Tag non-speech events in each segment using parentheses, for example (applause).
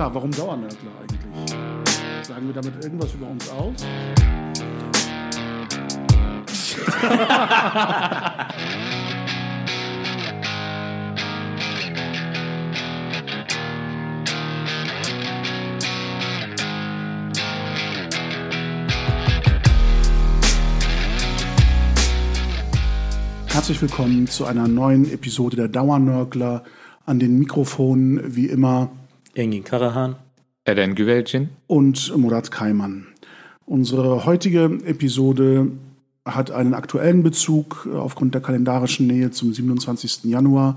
Ja, warum Dauernörgler eigentlich? Sagen wir damit irgendwas über uns aus? Herzlich willkommen zu einer neuen Episode der Dauernörgler. An den Mikrofonen wie immer Engin Karahan, Eren Güvelcin und Murat Kaiman. Unsere heutige Episode hat einen aktuellen Bezug äh, aufgrund der kalendarischen Nähe zum 27. Januar,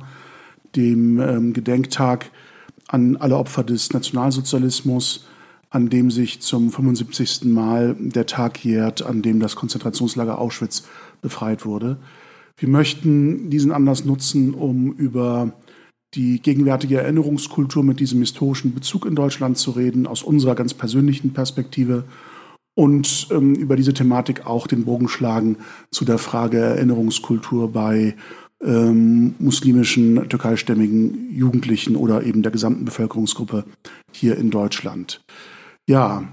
dem ähm, Gedenktag an alle Opfer des Nationalsozialismus, an dem sich zum 75. Mal der Tag jährt, an dem das Konzentrationslager Auschwitz befreit wurde. Wir möchten diesen Anlass nutzen, um über die gegenwärtige Erinnerungskultur mit diesem historischen Bezug in Deutschland zu reden, aus unserer ganz persönlichen Perspektive und ähm, über diese Thematik auch den Bogen schlagen zu der Frage Erinnerungskultur bei ähm, muslimischen, türkeistämmigen Jugendlichen oder eben der gesamten Bevölkerungsgruppe hier in Deutschland. Ja,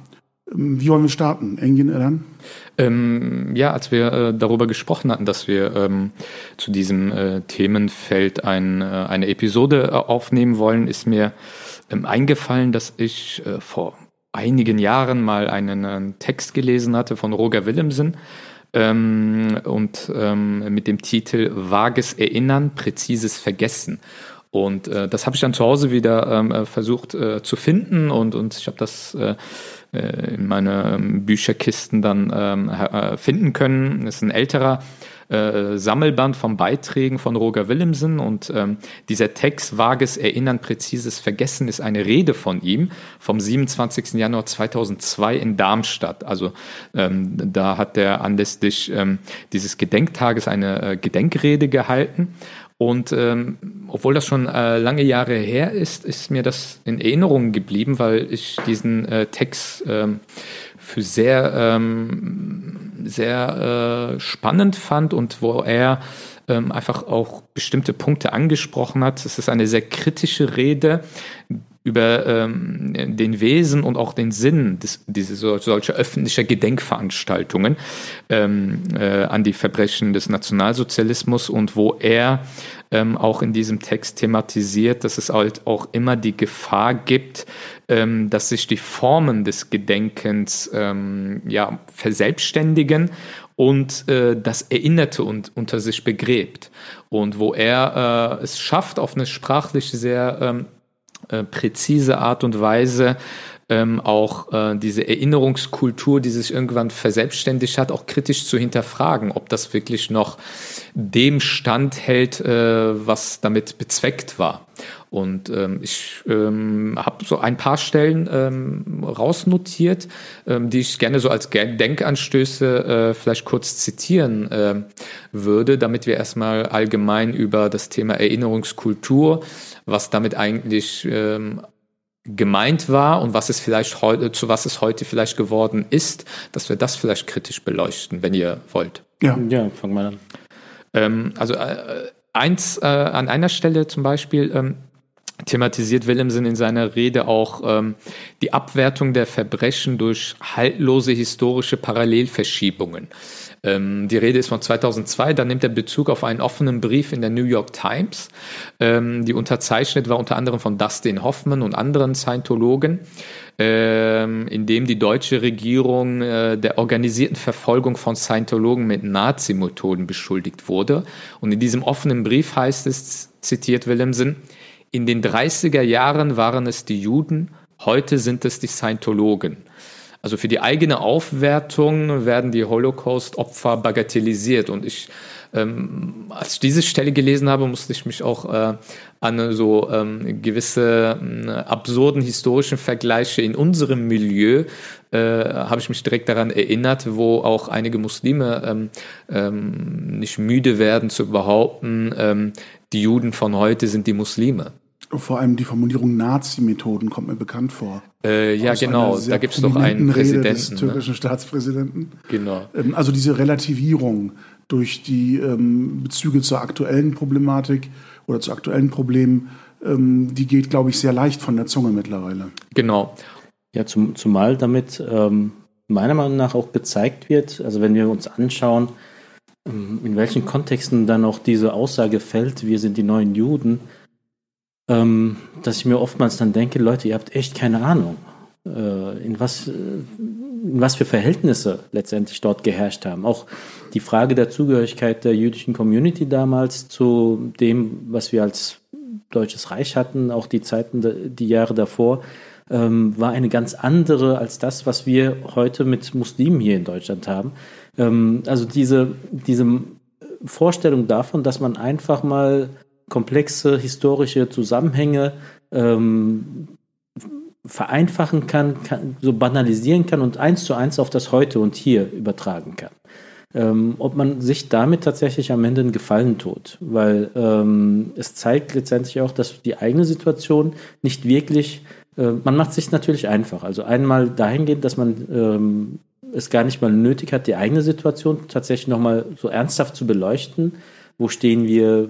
wie wollen wir starten? Engin Elan? Ähm, ja, als wir äh, darüber gesprochen hatten, dass wir ähm, zu diesem äh, Themenfeld ein, äh, eine Episode äh, aufnehmen wollen, ist mir ähm, eingefallen, dass ich äh, vor einigen Jahren mal einen, einen, Text gelesen hatte von Roger Willemsen ähm, und ähm, mit dem Titel Vages Erinnern, präzises Vergessen. Und äh, das habe ich dann zu Hause wieder versucht zu finden und, und ich habe das äh, in meine ähm, Bücherkisten dann ähm, äh, finden können. Das ist ein älterer äh, Sammelband von Beiträgen von Roger Willemsen und ähm, dieser Text Vages Erinnern, präzises Vergessen ist eine Rede von ihm vom 27. Januar 2002 in Darmstadt. Also ähm, da hat er anlässlich ähm, dieses Gedenktages eine äh, Gedenkrede gehalten und ähm, obwohl das schon äh, lange Jahre her ist, ist mir das in Erinnerung geblieben, weil ich diesen äh, Text ähm, für sehr, ähm, sehr äh, spannend fand und wo er ähm, einfach auch bestimmte Punkte angesprochen hat. Es ist eine sehr kritische Rede, über ähm, den Wesen und auch den Sinn des, diese solcher öffentlicher Gedenkveranstaltungen ähm, äh, an die Verbrechen des Nationalsozialismus und wo er ähm, auch in diesem Text thematisiert, dass es halt auch immer die Gefahr gibt, ähm, dass sich die Formen des Gedenkens ähm, ja, verselbstständigen und äh, das Erinnerte und unter sich begräbt. Und wo er äh, es schafft, auf eine sprachlich sehr ähm, äh, präzise Art und Weise ähm, auch äh, diese Erinnerungskultur, die sich irgendwann verselbstständigt hat, auch kritisch zu hinterfragen, ob das wirklich noch dem Stand hält, äh, was damit bezweckt war. Und ähm, ich ähm, habe so ein paar Stellen ähm, rausnotiert, ähm, die ich gerne so als Denkanstöße äh, vielleicht kurz zitieren äh, würde, damit wir erstmal allgemein über das Thema Erinnerungskultur was damit eigentlich ähm, gemeint war und was es vielleicht heute, zu was es heute vielleicht geworden ist, dass wir das vielleicht kritisch beleuchten, wenn ihr wollt. Ja, ja fang mal an. Ähm, also äh, eins äh, an einer Stelle zum Beispiel ähm, thematisiert Willemsen in seiner Rede auch ähm, die Abwertung der Verbrechen durch haltlose historische Parallelverschiebungen. Ähm, die Rede ist von 2002, da nimmt er Bezug auf einen offenen Brief in der New York Times, ähm, die unterzeichnet war unter anderem von Dustin Hoffman und anderen Scientologen, ähm, in dem die deutsche Regierung äh, der organisierten Verfolgung von Scientologen mit Nazi-Methoden beschuldigt wurde. Und in diesem offenen Brief heißt es, zitiert Willemsen, in den 30er Jahren waren es die Juden, heute sind es die Scientologen. Also für die eigene Aufwertung werden die Holocaust-Opfer bagatellisiert. Und ich, ähm, als ich diese Stelle gelesen habe, musste ich mich auch äh, an so ähm, gewisse äh, absurden historischen Vergleiche in unserem Milieu äh, habe ich mich direkt daran erinnert, wo auch einige Muslime ähm, ähm, nicht müde werden zu behaupten, ähm, die Juden von heute sind die Muslime. Vor allem die Formulierung Nazi-Methoden kommt mir bekannt vor. Äh, ja, genau. Da gibt es doch einen Präsidenten. Rede des ne? türkischen ne? Staatspräsidenten. Genau. Ähm, also diese Relativierung durch die ähm, Bezüge zur aktuellen Problematik oder zu aktuellen Problemen ähm, die geht, glaube ich, sehr leicht von der Zunge mittlerweile. Genau. Ja, zum, zumal damit ähm, meiner Meinung nach auch gezeigt wird, also wenn wir uns anschauen, ähm, in welchen Kontexten dann auch diese Aussage fällt, wir sind die neuen Juden, ähm, dass ich mir oftmals dann denke, Leute, ihr habt echt keine Ahnung, äh, in was, äh, in was für Verhältnisse letztendlich dort geherrscht haben. Auch die Frage der Zugehörigkeit der jüdischen Community damals zu dem, was wir als Deutsches Reich hatten, auch die Zeiten, die Jahre davor, ähm, war eine ganz andere als das, was wir heute mit Muslimen hier in Deutschland haben. Ähm, also diese, diese Vorstellung davon, dass man einfach mal komplexe historische Zusammenhänge ähm, vereinfachen kann, kann, so banalisieren kann und eins zu eins auf das Heute und Hier übertragen kann. Ähm, ob man sich damit tatsächlich am Ende einen Gefallen tut, weil ähm, es zeigt letztendlich auch, dass die eigene Situation nicht wirklich, äh, man macht sich natürlich einfach. Also einmal dahingehend, dass man ähm, es gar nicht mal nötig hat, die eigene Situation tatsächlich nochmal so ernsthaft zu beleuchten. Wo stehen wir?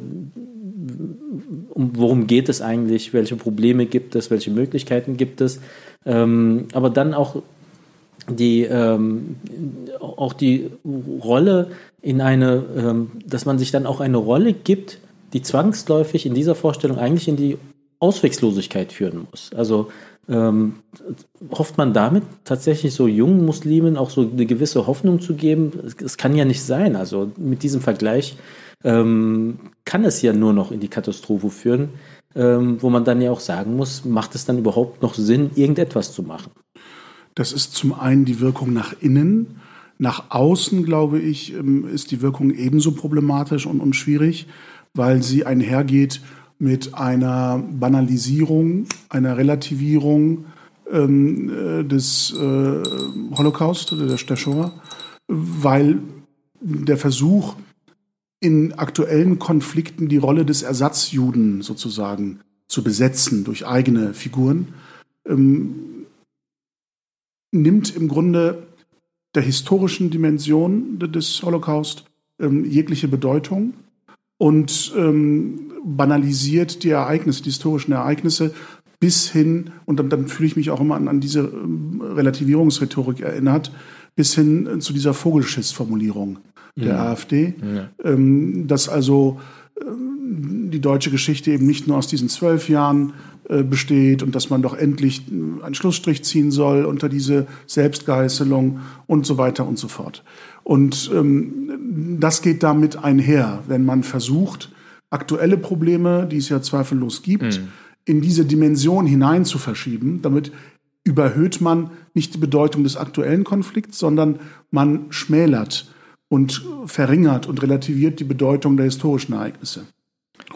Um, worum geht es eigentlich? Welche Probleme gibt es? Welche Möglichkeiten gibt es? Ähm, aber dann auch die, ähm, auch die Rolle in eine, ähm, dass man sich dann auch eine Rolle gibt, die zwangsläufig in dieser Vorstellung eigentlich in die Auswegslosigkeit führen muss. Also ähm, hofft man damit tatsächlich so jungen Muslimen auch so eine gewisse Hoffnung zu geben? Es kann ja nicht sein. Also mit diesem Vergleich ähm, kann es ja nur noch in die Katastrophe führen, ähm, wo man dann ja auch sagen muss, macht es dann überhaupt noch Sinn, irgendetwas zu machen? Das ist zum einen die Wirkung nach innen. Nach außen, glaube ich, ähm, ist die Wirkung ebenso problematisch und, und schwierig, weil sie einhergeht mit einer Banalisierung, einer Relativierung ähm, äh, des äh, Holocaust, der, der Shoah, weil der Versuch, in aktuellen Konflikten die Rolle des Ersatzjuden sozusagen zu besetzen durch eigene Figuren, ähm, nimmt im Grunde der historischen Dimension des Holocaust ähm, jegliche Bedeutung und ähm, banalisiert die Ereignisse, die historischen Ereignisse bis hin, und dann, dann fühle ich mich auch immer an, an diese ähm, Relativierungsrhetorik erinnert, bis hin äh, zu dieser Vogelschiss-Formulierung der ja. AfD, ja. Ähm, dass also ähm, die deutsche Geschichte eben nicht nur aus diesen zwölf Jahren äh, besteht und dass man doch endlich einen Schlussstrich ziehen soll unter diese Selbstgeißelung und so weiter und so fort. Und ähm, das geht damit einher, wenn man versucht, aktuelle Probleme, die es ja zweifellos gibt, mhm. in diese Dimension hinein zu verschieben. Damit überhöht man nicht die Bedeutung des aktuellen Konflikts, sondern man schmälert und verringert und relativiert die Bedeutung der historischen Ereignisse.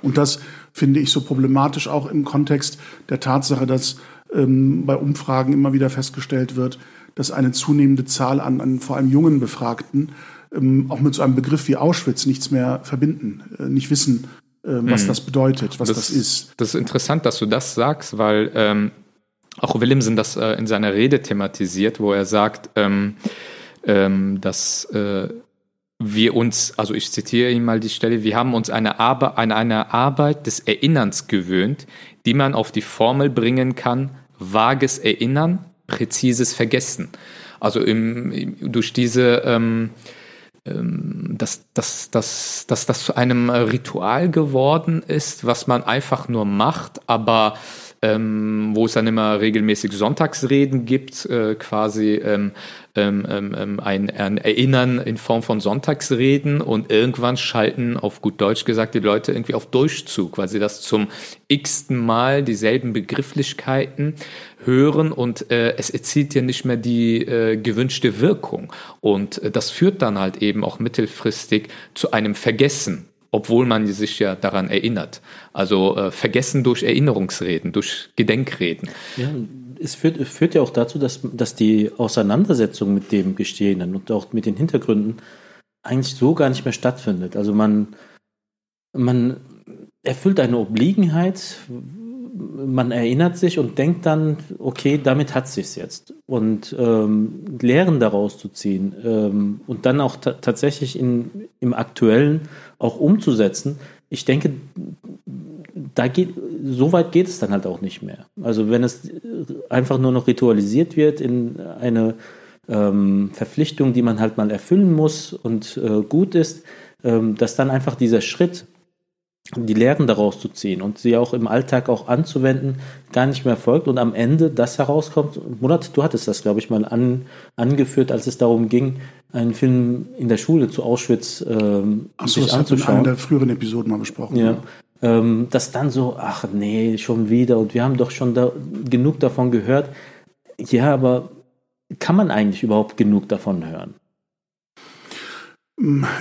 Und das finde ich so problematisch auch im Kontext der Tatsache, dass ähm, bei Umfragen immer wieder festgestellt wird, dass eine zunehmende Zahl an, an vor allem jungen Befragten ähm, auch mit so einem Begriff wie Auschwitz nichts mehr verbinden, äh, nicht wissen, äh, was mhm. das bedeutet, was das, das, ist. Das ist interessant, dass du das sagst, weil ähm, auch Williamson das äh, in seiner Rede thematisiert, wo er sagt, ähm, ähm, dass äh, wir uns, also ich zitiere ihn mal die Stelle, wir haben uns eine Arbe an eine Arbeit des Erinnerns gewöhnt, die man auf die Formel bringen kann, vages Erinnern, präzises Vergessen. Also im, durch diese, ähm, ähm, dass, dass, dass, dass das zu einem Ritual geworden ist, was man einfach nur macht, aber ähm, wo es dann immer regelmäßig Sonntagsreden gibt, äh, quasi ähm, ähm, ähm, ähm, ein, ein, Erinnern in Form von Sonntagsreden und irgendwann schalten, auf gut Deutsch gesagt, die Leute irgendwie auf Durchzug, weil sie das zum x-ten Mal dieselben Begrifflichkeiten hören und äh, es erzielt ja nicht mehr die äh, gewünschte Wirkung. Und äh, das führt dann halt eben auch mittelfristig zu einem Vergessen obwohl man sich ja daran erinnert. Also äh, vergessen durch Erinnerungsreden, durch Gedenkreden. Ja, es führt, führt ja auch dazu, dass, dass die Auseinandersetzung mit dem Gestehenen und auch mit den Hintergründen eigentlich so gar nicht mehr stattfindet. Also man, man erfüllt eine Obliegenheit, man erinnert sich und denkt dann, okay, damit hat sich's jetzt. Und ähm, Lehren daraus zu ziehen ähm, und dann auch tatsächlich in, im Aktuellen auch umzusetzen. Ich denke, da geht, so weit geht es dann halt auch nicht mehr. Also wenn es einfach nur noch ritualisiert wird in eine ähm, Verpflichtung, die man halt mal erfüllen muss und äh, gut ist, ähm, dass dann einfach dieser Schritt, die Lehren daraus zu ziehen und sie auch im Alltag auch anzuwenden, gar nicht mehr folgt und am Ende das herauskommt. Murat, du hattest das, glaube ich, mal an, angeführt, als es darum ging, einen Film in der Schule zu Auschwitz ähm, Ach so, sich das anzuschauen. In einer der früheren Episoden mal besprochen. Ja. ja. Ähm, dass dann so, ach nee, schon wieder und wir haben doch schon da, genug davon gehört. Ja, aber kann man eigentlich überhaupt genug davon hören?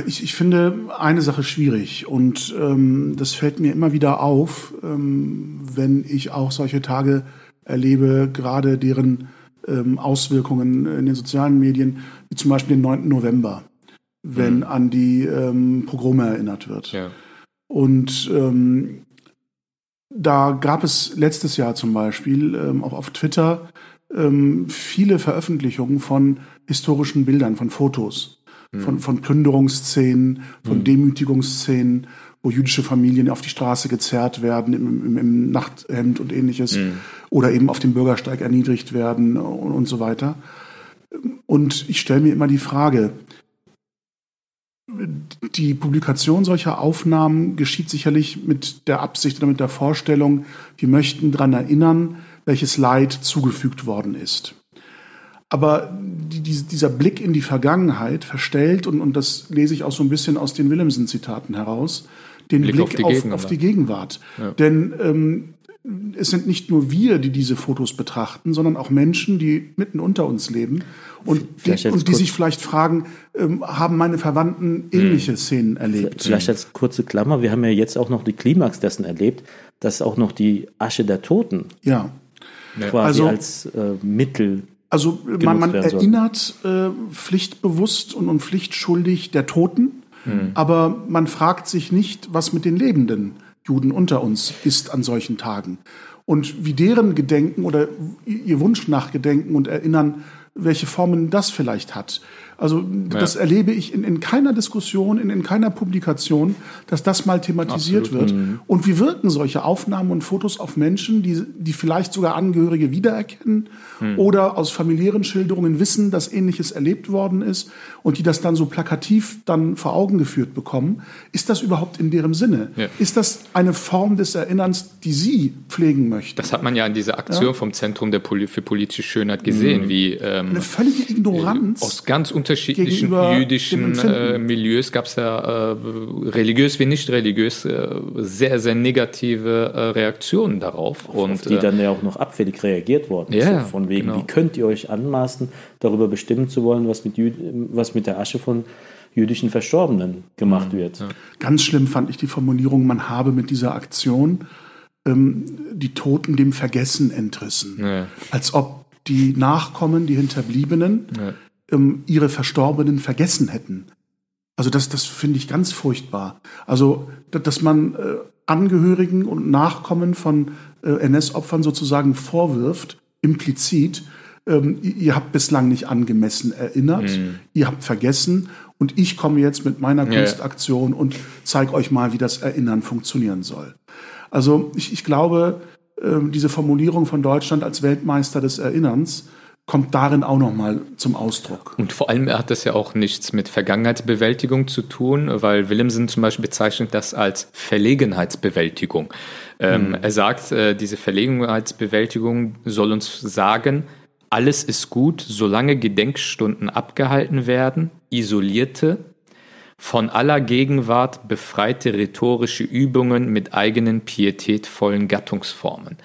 Ich, ich finde eine Sache schwierig und ähm, das fällt mir immer wieder auf, ähm, wenn ich auch solche Tage erlebe, gerade deren ähm, Auswirkungen in den sozialen Medien, wie zum Beispiel den 9. November, wenn mhm. an die ähm, Pogrome erinnert wird. Ja. Und ähm, da gab es letztes Jahr zum Beispiel ähm, auch auf Twitter ähm, viele Veröffentlichungen von historischen Bildern, von Fotos. Von, von Plünderungsszenen, von mhm. Demütigungsszenen, wo jüdische Familien auf die Straße gezerrt werden im, im, im Nachthemd und ähnliches mhm. oder eben auf dem Bürgersteig erniedrigt werden und, und so weiter. Und ich stelle mir immer die Frage, die Publikation solcher Aufnahmen geschieht sicherlich mit der Absicht oder mit der Vorstellung, wir möchten daran erinnern, welches Leid zugefügt worden ist. Aber die, die, dieser Blick in die Vergangenheit verstellt, und, und das lese ich auch so ein bisschen aus den Willemsen-Zitaten heraus, den Blick, Blick auf, die auf, auf, die Gegenwart. Ja. Denn ähm, es sind nicht nur wir, die diese Fotos betrachten, sondern auch Menschen, die mitten unter uns leben und die, und die sich vielleicht fragen, ähm, haben meine Verwandten ähnliche hm. Szenen erlebt? Vielleicht als kurze Klammer, wir haben ja jetzt auch noch die Klimax dessen erlebt, dass auch noch die Asche der Toten ja quasi also, als äh, Mittel. Also man, man erinnert äh, pflichtbewusst und, und pflichtschuldig der Toten, mhm. aber man fragt sich nicht, was mit den lebenden Juden unter uns ist an solchen Tagen. Und wie deren Gedenken oder ihr Wunsch nach Gedenken und Erinnern, welche Formen das vielleicht hat. Also das ja. erlebe ich in, in keiner Diskussion, in, in keiner Publikation, dass das mal thematisiert Absolut. wird. Mhm. Und wie wirken solche Aufnahmen und Fotos auf Menschen, die, die vielleicht sogar Angehörige wiedererkennen mhm. oder aus familiären Schilderungen wissen, dass Ähnliches erlebt worden ist und die das dann so plakativ dann vor Augen geführt bekommen. Ist das überhaupt in deren Sinne? Ja. Ist das eine Form des Erinnerns, die Sie pflegen möchten? Das hat man ja in dieser Aktion ja? vom Zentrum der Poli für politische Schönheit gesehen, mhm. wie ähm, eine völlige Ignoranz aus ganz unterschiedlichen jüdischen äh, Milieus gab es ja äh, religiös wie nicht religiös äh, sehr, sehr negative äh, Reaktionen darauf. Auf, und, auf die dann ja auch noch abfällig reagiert worden. Ja, so von wegen, genau. wie könnt ihr euch anmaßen, darüber bestimmen zu wollen, was mit, Jü was mit der Asche von jüdischen Verstorbenen gemacht mhm. wird. Ja. Ganz schlimm fand ich die Formulierung, man habe mit dieser Aktion ähm, die Toten dem Vergessen entrissen. Ja. Als ob die Nachkommen, die Hinterbliebenen, ja ähm, ihre Verstorbenen vergessen hätten. Also das, das finde ich ganz furchtbar. Also, dass man äh, Angehörigen und Nachkommen von äh, NS-Opfern sozusagen vorwirft, implizit, ähm, ihr habt bislang nicht angemessen erinnert, mhm. ihr habt vergessen und ich komme jetzt mit meiner Kunstaktion ja. und zeige euch mal, wie das Erinnern funktionieren soll. Also ich, ich glaube, äh, diese Formulierung von Deutschland als Weltmeister des Erinnerns kommt darin auch nochmal zum Ausdruck. Und vor allem hat das ja auch nichts mit Vergangenheitsbewältigung zu tun, weil Willemsen zum Beispiel bezeichnet das als Verlegenheitsbewältigung. Ähm, mhm. Er sagt, äh, diese Verlegenheitsbewältigung soll uns sagen, alles ist gut, solange Gedenkstunden abgehalten werden, isolierte, von aller Gegenwart befreite rhetorische Übungen mit eigenen pietätvollen Gattungsformen.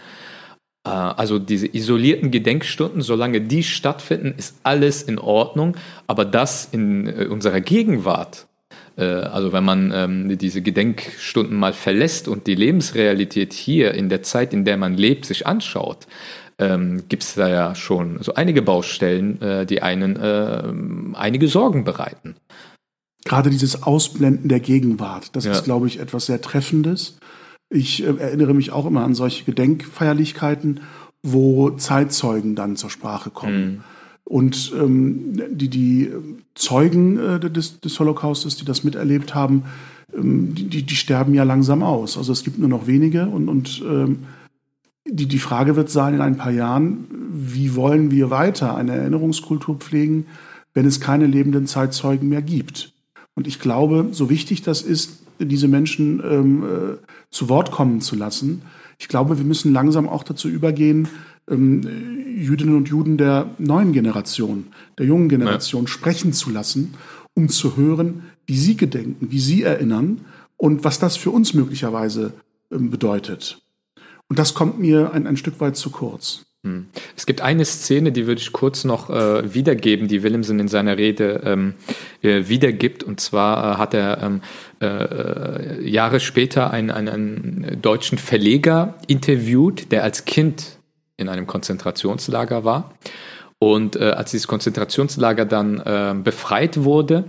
Äh, also diese isolierten Gedenkstunden, solange die stattfinden, ist alles in Ordnung. Aber das in äh, unserer Gegenwart, äh, also wenn man ähm, diese Gedenkstunden mal verlässt und die Lebensrealität hier in der Zeit, in der man lebt, sich anschaut, ähm, gibt es da ja schon so einige Baustellen, die einen einige Sorgen bereiten. Gerade dieses Ausblenden der Gegenwart, das ja. ist, glaube ich, etwas sehr Treffendes. Ich äh, erinnere mich auch immer an solche Gedenkfeierlichkeiten, wo Zeitzeugen dann zur Sprache kommen. Mhm. Und ähm, die, die Zeugen äh, des, des Holocaustes, die das miterlebt haben, ähm, die, die sterben ja langsam aus. Also es gibt nur noch wenige und, und ähm, die, die Frage wird sein in ein paar Jahren, wie wollen wir weiter eine Erinnerungskultur pflegen, wenn es keine lebenden Zeitzeugen mehr gibt. Und ich glaube, so wichtig das ist, diese Menschen ähm, äh, zu Wort kommen zu lassen, ich glaube, wir müssen langsam auch dazu übergehen, ähm, Jüdinnen und Juden der neuen Generation, der jungen Generation ja. sprechen zu lassen, um zu hören, wie sie gedenken, wie sie erinnern und was das für uns möglicherweise ähm, bedeutet. Und das kommt mir ein, ein Stück weit zu kurz. Hm. Es gibt eine Szene, die würde ich kurz noch äh, wiedergeben, die Willemsen in seiner Rede ähm, äh, wiedergibt. Und zwar äh, hat er ähm, äh, Jahre später einen, einen, einen, deutschen Verleger interviewt, der als Kind in einem Konzentrationslager war. Und äh, als dieses Konzentrationslager dann äh, befreit wurde,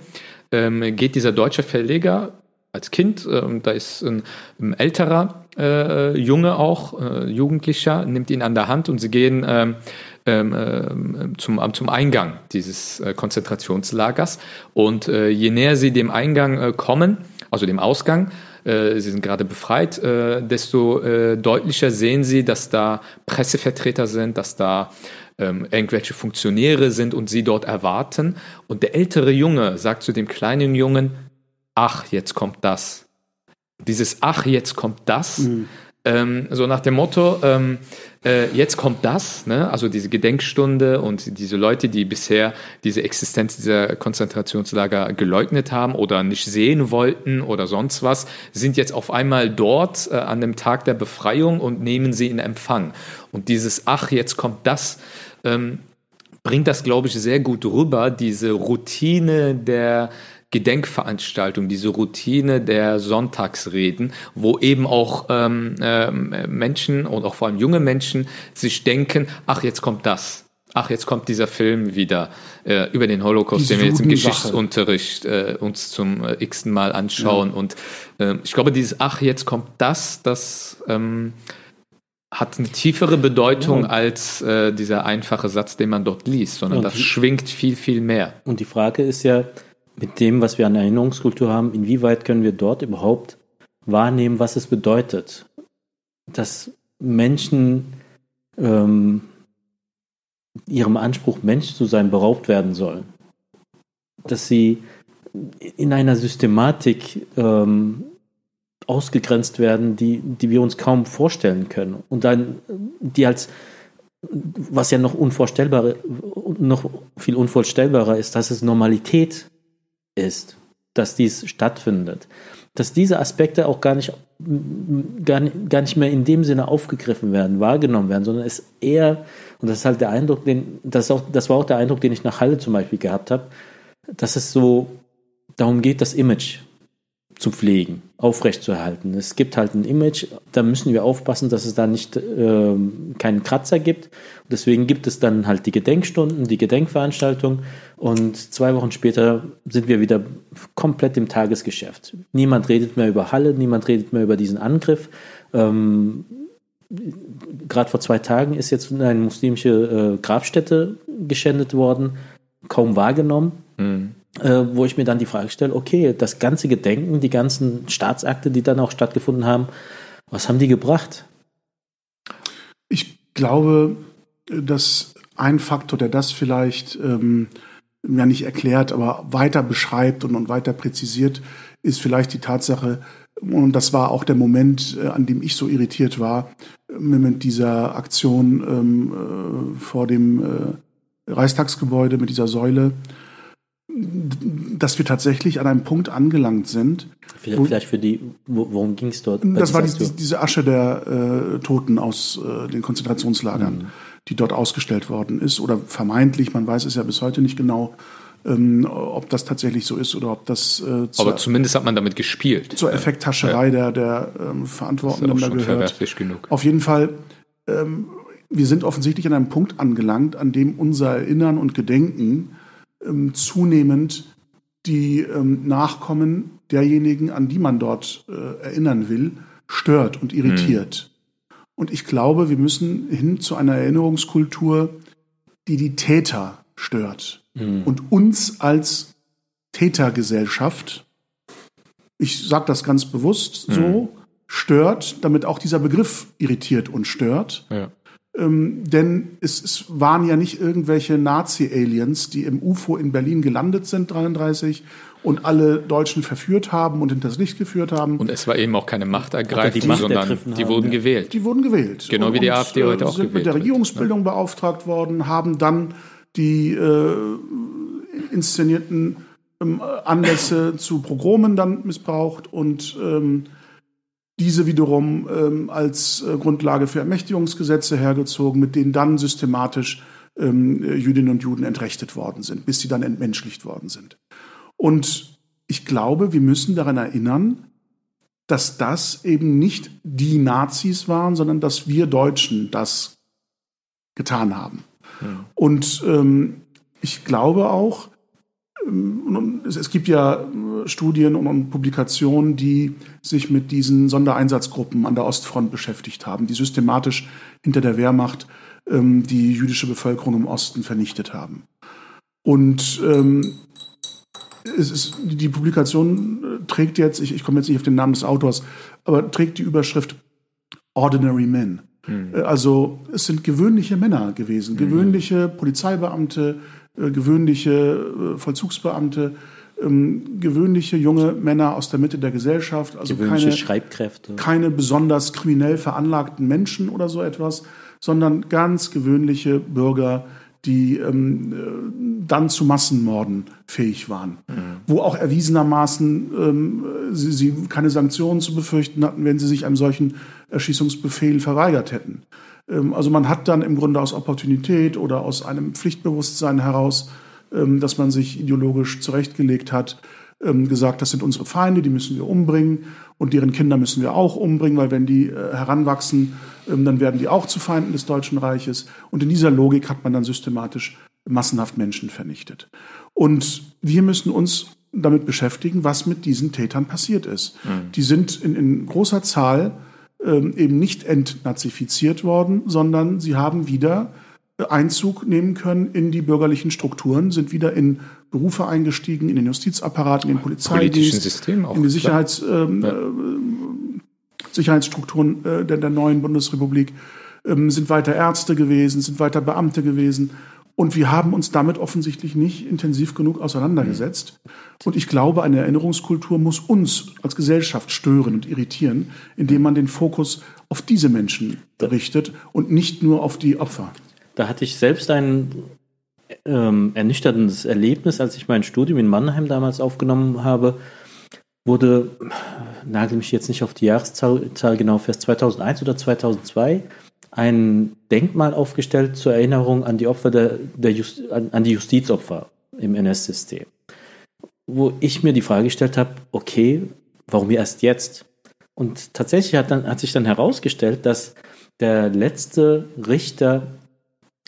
ähm, geht dieser deutsche Verleger als Kind, ähm, da ist ein, ein älterer äh, Junge auch, äh, Jugendlicher, nimmt ihn an der Hand und sie gehen ähm, ähm, äh, zum, zum Eingang dieses äh, Konzentrationslagers. Und äh, je näher sie dem Eingang äh, kommen, also dem Ausgang, sie sind gerade befreit, desto deutlicher sehen sie, dass da Pressevertreter sind, dass da ähm, irgendwelche Funktionäre sind und sie dort erwarten. Und der ältere Junge sagt zu dem kleinen Jungen, ach, jetzt kommt das. Dieses ach, jetzt kommt das. Mhm. Ähm, so nach dem Motto, ähm, äh, jetzt kommt das, ne? also diese Gedenkstunde und diese Leute, die bisher diese Existenz dieser Konzentrationslager geleugnet haben oder nicht sehen wollten oder sonst was, sind jetzt auf einmal dort äh, an dem Tag der Befreiung und nehmen sie in Empfang. Und dieses Ach, jetzt kommt das, ähm, bringt das, glaube ich, sehr gut rüber, diese Routine der Gedenkveranstaltung, diese Routine der Sonntagsreden, wo eben auch ähm, äh, Menschen und auch vor allem junge Menschen sich denken, ach, jetzt kommt das. Ach, jetzt kommt dieser Film wieder äh, über den Holocaust, Diese den wir jetzt im Geschichtsunterricht äh, uns zum äh, x-ten Mal anschauen. Ja. Und äh, ich glaube, dieses Ach, jetzt kommt das, das ähm, hat eine tiefere Bedeutung ja. als äh, dieser einfache Satz, den man dort liest, sondern ja, das schwingt viel, viel mehr. Und die Frage ist ja, mit dem, was wir an Erinnerungskultur haben, inwieweit können wir dort überhaupt wahrnehmen, was es bedeutet, dass Menschen ähm, ihrem Anspruch, Mensch zu sein, beraubt werden sollen. Dass sie in einer Systematik ähm, ausgegrenzt werden, die, die wir uns kaum vorstellen können. Und dann, die als, was ja noch unvorstellbarer, noch viel unvorstellbarer ist, dass es Normalität ist, dass dies stattfindet. Dass diese Aspekte auch gar nicht, gar, gar nicht mehr in dem Sinne aufgegriffen werden, wahrgenommen werden, sondern es eher, und das ist halt der Eindruck, den, das, auch, das war auch der Eindruck, den ich nach Halle zum Beispiel gehabt habe, dass es so darum geht, das Image zu pflegen, aufrechtzuerhalten. Es gibt halt ein Image, da müssen wir aufpassen, dass es da nicht äh, keinen Kratzer gibt. Deswegen gibt es dann halt die Gedenkstunden, die Gedenkveranstaltung und zwei Wochen später sind wir wieder komplett im Tagesgeschäft. Niemand redet mehr über Halle, niemand redet mehr über diesen Angriff. Ähm, Gerade vor zwei Tagen ist jetzt eine muslimische äh, Grabstätte geschändet worden, kaum wahrgenommen. Mhm äh, wo ich mir dann die Frage stelle, okay, das ganze Gedenken, die ganzen Staatsakte, die dann auch stattgefunden haben, was haben die gebracht? Ich glaube, dass ein Faktor, der das vielleicht ähm, ja nicht erklärt, aber weiter beschreibt und, und weiter präzisiert, ist vielleicht die Tatsache, und das war auch der Moment, äh, an dem ich so irritiert war, mit dieser Aktion ähm, äh, vor dem äh, Reichstagsgebäude mit dieser Säule, dass wir tatsächlich an einem Punkt angelangt sind. Vielleicht, wo, vielleicht für die, worum ging es dort? Das war die, diese Asche der äh, Toten aus äh, den Konzentrationslagern, mhm. die dort ausgestellt worden ist. Oder vermeintlich, man weiß es ja bis heute nicht genau, ähm, ob das tatsächlich so ist oder ob das. Äh, zur, Aber zumindest hat man damit gespielt. Zur Effekthascherei ja. der, der ähm, Verantwortlichen da gehört. Genug. Auf jeden Fall. Ähm, wir sind offensichtlich an einem Punkt angelangt, an dem unser Erinnern und Gedenken ähm, zunehmend die ähm, Nachkommen derjenigen, an die man dort äh, erinnern will, stört und irritiert. Mhm. Und ich glaube, wir müssen hin zu einer Erinnerungskultur, die die Täter stört mhm. und uns als Tätergesellschaft ich sage das ganz bewusst so, Mhm. stört, damit auch dieser Begriff irritiert und stört. Ja. Ähm, denn es, es waren ja nicht irgendwelche Nazi-Aliens, die im UFO in Berlin gelandet sind, 33, und alle Deutschen verführt haben und hinters Licht geführt haben. Und es war eben auch keine Machtergreifung, die Macht sondern die haben, wurden ja. gewählt. Die wurden gewählt. Genau wie die AfD heute auch sind mit gewählt der wird, Regierungsbildung beauftragt worden, haben dann die äh, inszenierten ähm, Anlässe zu Pogromen dann missbraucht und ähm, diese wiederum ähm, als äh, Grundlage für Ermächtigungsgesetze hergezogen, mit denen dann systematisch ähm, äh, Jüdinnen und Juden entrechtet worden sind, bis sie dann entmenschlicht worden sind. Und ich glaube, wir müssen daran erinnern, dass das eben nicht die Nazis waren, sondern dass wir Deutschen das getan haben. Und ähm, ich glaube auch, es, gibt ja äh, Studien und, Publikationen, die sich mit diesen Sondereinsatzgruppen an der Ostfront beschäftigt haben, die systematisch hinter der Wehrmacht ähm, die jüdische Bevölkerung im Osten vernichtet haben. Und ähm, ist, die Publikation äh, trägt jetzt, ich, ich komme jetzt nicht auf den Namen des Autors, aber trägt die Überschrift Ordinary Men. Äh, Also es sind gewöhnliche Männer gewesen, gewöhnliche Polizeibeamte, äh, gewöhnliche äh, Vollzugsbeamte, ähm, gewöhnliche junge Männer aus der Mitte der Gesellschaft, also keine, Schreibkräfte. keine besonders kriminell veranlagten Menschen oder so etwas, sondern ganz gewöhnliche Bürger, die ähm, äh, dann zu Massenmorden fähig waren. Wo auch erwiesenermaßen ähm, sie, sie keine Sanktionen zu befürchten hatten, wenn sie sich einem solchen Erschießungsbefehl verweigert hätten. Ähm, also man hat dann im Grunde aus Opportunität oder aus einem Pflichtbewusstsein heraus, ähm, dass man sich ideologisch zurechtgelegt hat, ähm, gesagt, das sind unsere Feinde, die müssen wir umbringen und deren Kinder müssen wir auch umbringen, weil wenn die äh, heranwachsen, dann werden die auch zu Feinden des Deutschen Reiches. Und in dieser Logik hat man dann systematisch massenhaft Menschen vernichtet. Und wir müssen uns damit beschäftigen, was mit diesen Tätern passiert ist. Die sind in, in großer Zahl ähm, eben nicht entnazifiziert worden, sondern sie haben wieder Einzug nehmen können in die bürgerlichen Strukturen, sind wieder in Berufe eingestiegen, in den Justizapparat, in den Polizeidienst, System auch. in die. Sicherheits, ähm, Ja. äh, Sicherheitsstrukturen äh, der, der neuen Bundesrepublik, ähm, sind weiter Ärzte gewesen, sind weiter Beamte gewesen. Und wir haben uns damit offensichtlich nicht intensiv genug auseinandergesetzt. Und ich glaube, eine Erinnerungskultur muss uns als Gesellschaft stören und irritieren, indem man den Fokus auf diese Menschen richtet und nicht nur auf die Opfer. Da hatte ich selbst ein ähm, ernüchterndes Erlebnis, als ich mein Studium in Mannheim damals aufgenommen habe. Wurde, nagel mich jetzt nicht auf die Jahreszahl Zahl genau fest, 2001 oder 2002 ein Denkmal aufgestellt zur Erinnerung an die Opfer der, der Just, an, an die Justizopfer im NS-System. Wo ich mir die Frage gestellt habe, okay, warum erst jetzt? Und tatsächlich hat, dann, hat sich dann herausgestellt, dass der letzte Richter,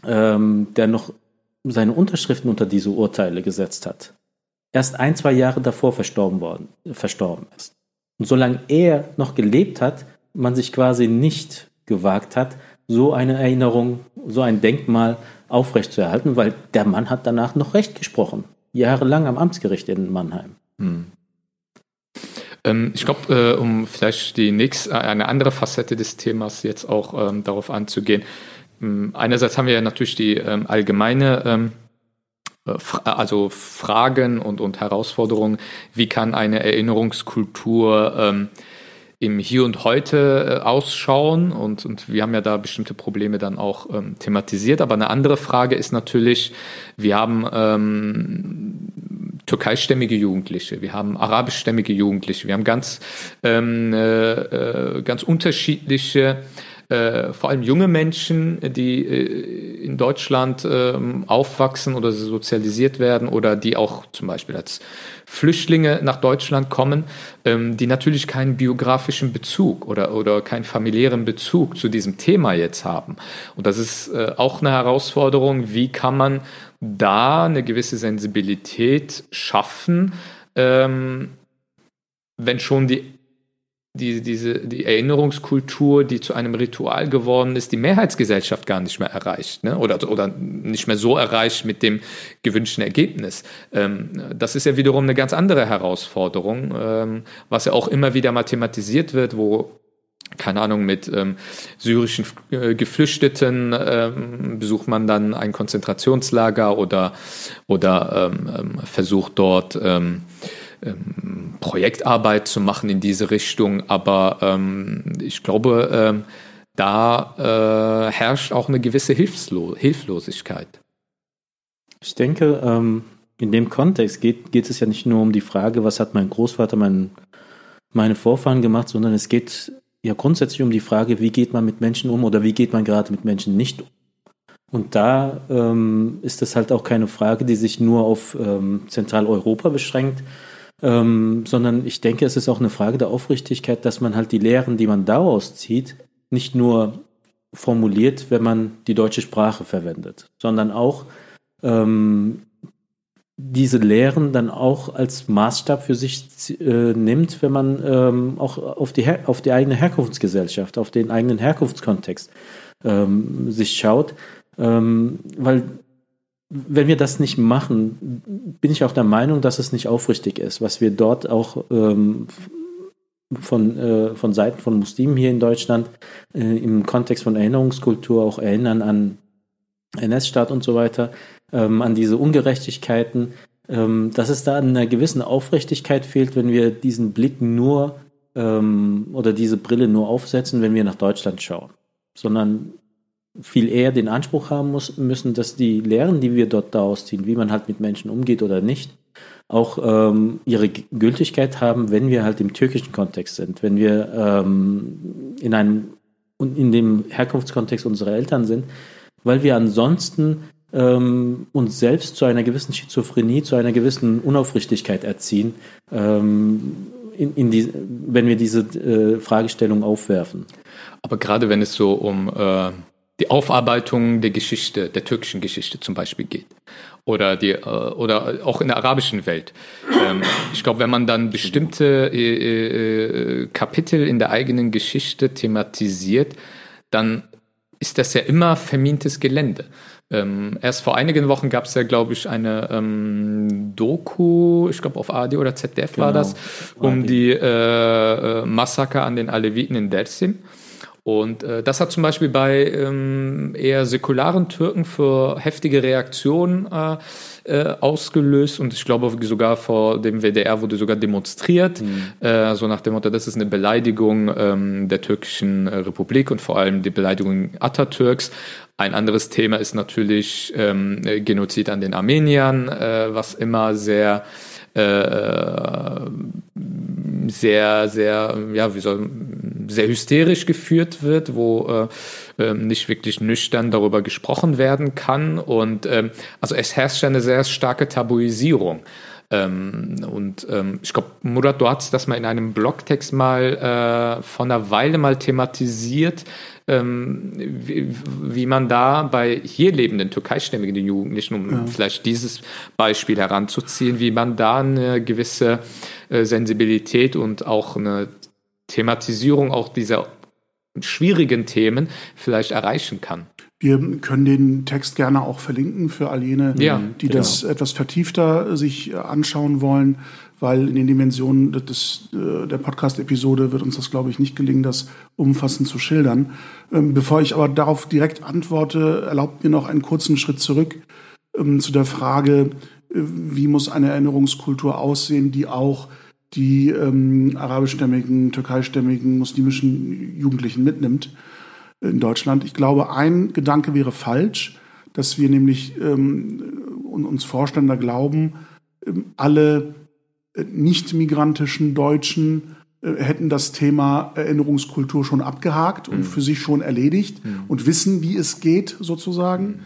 ähm, der noch seine Unterschriften unter diese Urteile gesetzt hat, erst ein, zwei Jahre davor verstorben, worden, verstorben ist. Und solange er noch gelebt hat, man sich quasi nicht gewagt hat, so eine Erinnerung, so ein Denkmal aufrechtzuerhalten, weil der Mann hat danach noch Recht gesprochen. Jahrelang am Amtsgericht in Mannheim. Ähm, ich glaube, äh, um vielleicht die nächste, eine andere Facette des Themas jetzt auch ähm, darauf anzugehen. Ähm, einerseits haben wir ja natürlich die ähm, allgemeine, ähm, äh, Fra also Fragen und, und Herausforderungen. Wie kann eine Erinnerungskultur ähm, im Hier und Heute äh, ausschauen? Und, und wir haben ja da bestimmte Probleme dann auch ähm, thematisiert. Aber eine andere Frage ist natürlich, wir haben ähm, türkeistämmige Jugendliche, wir haben arabischstämmige Jugendliche, wir haben ganz, ähm, äh, äh, ganz unterschiedliche, äh, vor allem junge Menschen, die äh, in Deutschland ähm, aufwachsen oder sozialisiert werden oder die auch zum Beispiel als Flüchtlinge nach Deutschland kommen, ähm, die natürlich keinen biografischen Bezug oder, oder keinen familiären Bezug zu diesem Thema jetzt haben. Und das ist äh, auch eine Herausforderung, wie kann man da eine gewisse Sensibilität schaffen, ähm, wenn schon die die, diese, die Erinnerungskultur, die zu einem Ritual geworden ist, die Mehrheitsgesellschaft gar nicht mehr erreicht ne? oder, oder nicht mehr so erreicht mit dem gewünschten Ergebnis. Ähm, das ist ja wiederum eine ganz andere Herausforderung, ähm, was ja auch immer wieder mathematisiert wird, wo keine Ahnung, mit ähm, syrischen äh, Geflüchteten ähm, besucht man dann ein Konzentrationslager oder, oder ähm, ähm versucht dort ähm, Projektarbeit zu machen in diese Richtung. Aber ähm, ich glaube, ähm, da äh, herrscht auch eine gewisse Hilflo Hilflosigkeit. Ich denke, ähm, in dem Kontext geht, geht es ja nicht nur um die Frage, was hat mein Großvater, mein, meine Vorfahren gemacht, sondern es geht ja grundsätzlich um die Frage, wie geht man mit Menschen um oder wie geht man gerade mit Menschen nicht um. Und da ähm, ist es halt auch keine Frage, die sich nur auf ähm, Zentraleuropa beschränkt, ähm, sondern ich denke, es ist auch eine Frage der Aufrichtigkeit, dass man halt die Lehren, die man daraus zieht, nicht nur formuliert, wenn man die deutsche Sprache verwendet, sondern auch ähm, diese Lehren dann auch als Maßstab für sich äh, nimmt, wenn man ähm, auch auf die, auf die eigene Herkunftsgesellschaft, auf den eigenen Herkunftskontext ähm, sich schaut, ähm, weil wenn wir das nicht machen, bin ich auch der Meinung, dass es nicht aufrichtig ist, was wir dort auch ähm, von, äh, von Seiten von Muslimen hier in Deutschland äh, im Kontext von Erinnerungskultur auch erinnern an NS-Staat und so weiter, ähm, an diese Ungerechtigkeiten, ähm, dass es da an einer gewissen Aufrichtigkeit fehlt, wenn wir diesen Blick nur ähm, oder diese Brille nur aufsetzen, wenn wir nach Deutschland schauen, sondern viel eher den Anspruch haben muss, müssen, dass die Lehren, die wir dort daraus ziehen, wie man halt mit Menschen umgeht oder nicht, auch ähm, ihre Gültigkeit haben, wenn wir halt im türkischen Kontext sind, wenn wir ähm, in einem in dem Herkunftskontext unserer Eltern sind, weil wir ansonsten ähm, uns selbst zu einer gewissen Schizophrenie, zu einer gewissen Unaufrichtigkeit erziehen, ähm, in, in die, wenn wir diese äh, Fragestellung aufwerfen. Aber gerade wenn es so um äh, die Aufarbeitung der Geschichte, der türkischen Geschichte zum Beispiel geht. Oder, die, äh, oder auch in der arabischen Welt. Ähm, ich glaube, wenn man dann bestimmte äh, äh, Kapitel in der eigenen Geschichte thematisiert, dann ist das ja immer vermintes Gelände. Ähm, erst vor einigen Wochen gab es ja, glaube ich, eine ähm, Doku, ich glaube auf ARD oder ZDF genau. war das, um die äh, Massaker an den Aleviten in Dersim. Und äh, das hat zum Beispiel bei ähm, eher säkularen Türken für heftige Reaktionen äh, äh, ausgelöst und ich glaube sogar vor dem WDR wurde sogar demonstriert, mhm. äh, so nach dem Motto, das ist eine Beleidigung ähm, der türkischen äh, Republik und vor allem die Beleidigung Atatürks. Ein anderes Thema ist natürlich ähm, Genozid an den Armeniern, äh, was immer sehr sehr, sehr, ja, wie soll, sehr hysterisch geführt wird, wo äh, äh, nicht wirklich nüchtern darüber gesprochen werden kann. Und ähm, also es herrscht eine sehr starke Tabuisierung. Ähm, und ähm, ich glaube, Murat, du hast das mal in einem Blogtext mal äh, vor einer Weile mal thematisiert, ähm, wie, wie, man da bei hier lebenden türkeistämmigen Jugendlichen, um ja. vielleicht dieses Beispiel heranzuziehen, wie man da eine gewisse äh, Sensibilität und auch eine Thematisierung auch dieser schwierigen Themen vielleicht erreichen kann. Wir können den Text gerne auch verlinken für all jene, ja, die genau. das etwas vertiefter sich anschauen wollen, weil in den Dimensionen des, äh, der Podcast-Episode wird uns das, glaube ich, nicht gelingen, das umfassend zu schildern. Ähm, bevor ich aber darauf direkt antworte, erlaubt mir noch einen kurzen Schritt zurück ähm, zu der Frage, äh, wie muss eine Erinnerungskultur aussehen, die auch die ähm, arabischstämmigen, türkeistämmigen, muslimischen Jugendlichen mitnimmt in Deutschland. Ich glaube, ein Gedanke wäre falsch, dass wir nämlich ähm, uns vorstellen, da glauben, ähm, alle äh, nicht-migrantischen Deutschen äh, hätten das Thema Erinnerungskultur schon abgehakt und mhm. für sich schon erledigt mhm. und wissen, wie es geht, sozusagen. Mhm.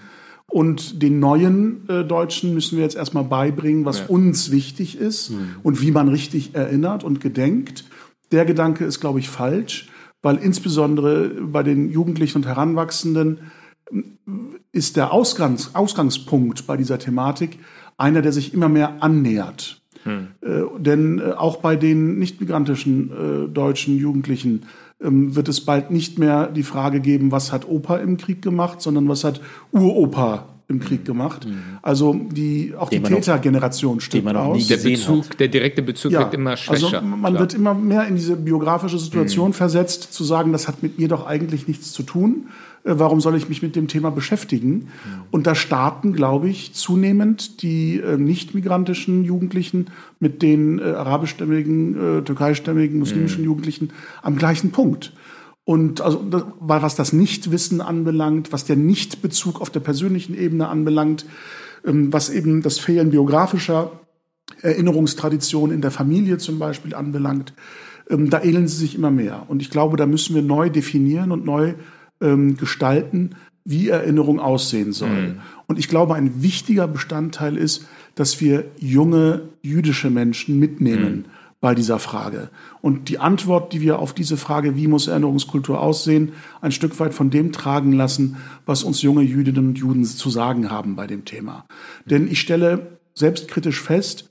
Und den neuen äh, Deutschen müssen wir jetzt erstmal beibringen, was ja. uns wichtig ist mhm. und wie man richtig erinnert und gedenkt. Der Gedanke ist, glaube ich, falsch, weil insbesondere bei den Jugendlichen und Heranwachsenden ist der Ausgangs Ausgangspunkt bei dieser Thematik einer, der sich immer mehr annähert. Hm. Äh, denn äh, auch bei den nicht migrantischen äh, deutschen Jugendlichen ähm, wird es bald nicht mehr die Frage geben, was hat Opa im Krieg gemacht, sondern was hat Uropa im Krieg mhm. gemacht. Mhm. Also die, auch den die Tätergeneration stimmt aus. Der, Bezug, der direkte Bezug ja, wird immer schwächer. Also man klar. wird immer mehr in diese biografische Situation mhm. versetzt, zu sagen, das hat mit mir doch eigentlich nichts zu tun. Äh, warum soll ich mich mit dem Thema beschäftigen? Mhm. Und da starten, glaube ich, zunehmend die äh, nicht migrantischen Jugendlichen mit den äh, arabischstämmigen, äh, türkeistämmigen, muslimischen mhm. Jugendlichen am gleichen Punkt. Und also, was das Nichtwissen anbelangt, was der Nichtbezug auf der persönlichen Ebene anbelangt, ähm, was eben das Fehlen biografischer Erinnerungstradition in der Familie zum Beispiel anbelangt, ähm, da ähneln sie sich immer mehr. Und ich glaube, da müssen wir neu definieren und neu ähm, gestalten, wie Erinnerung aussehen soll. Mhm. Und ich glaube, ein wichtiger Bestandteil ist, dass wir junge jüdische Menschen mitnehmen. Mhm bei dieser Frage. Und die Antwort, die wir auf diese Frage, wie muss Erinnerungskultur aussehen, ein Stück weit von dem tragen lassen, was uns junge Jüdinnen und Juden zu sagen haben bei dem Thema. Denn ich stelle selbstkritisch fest,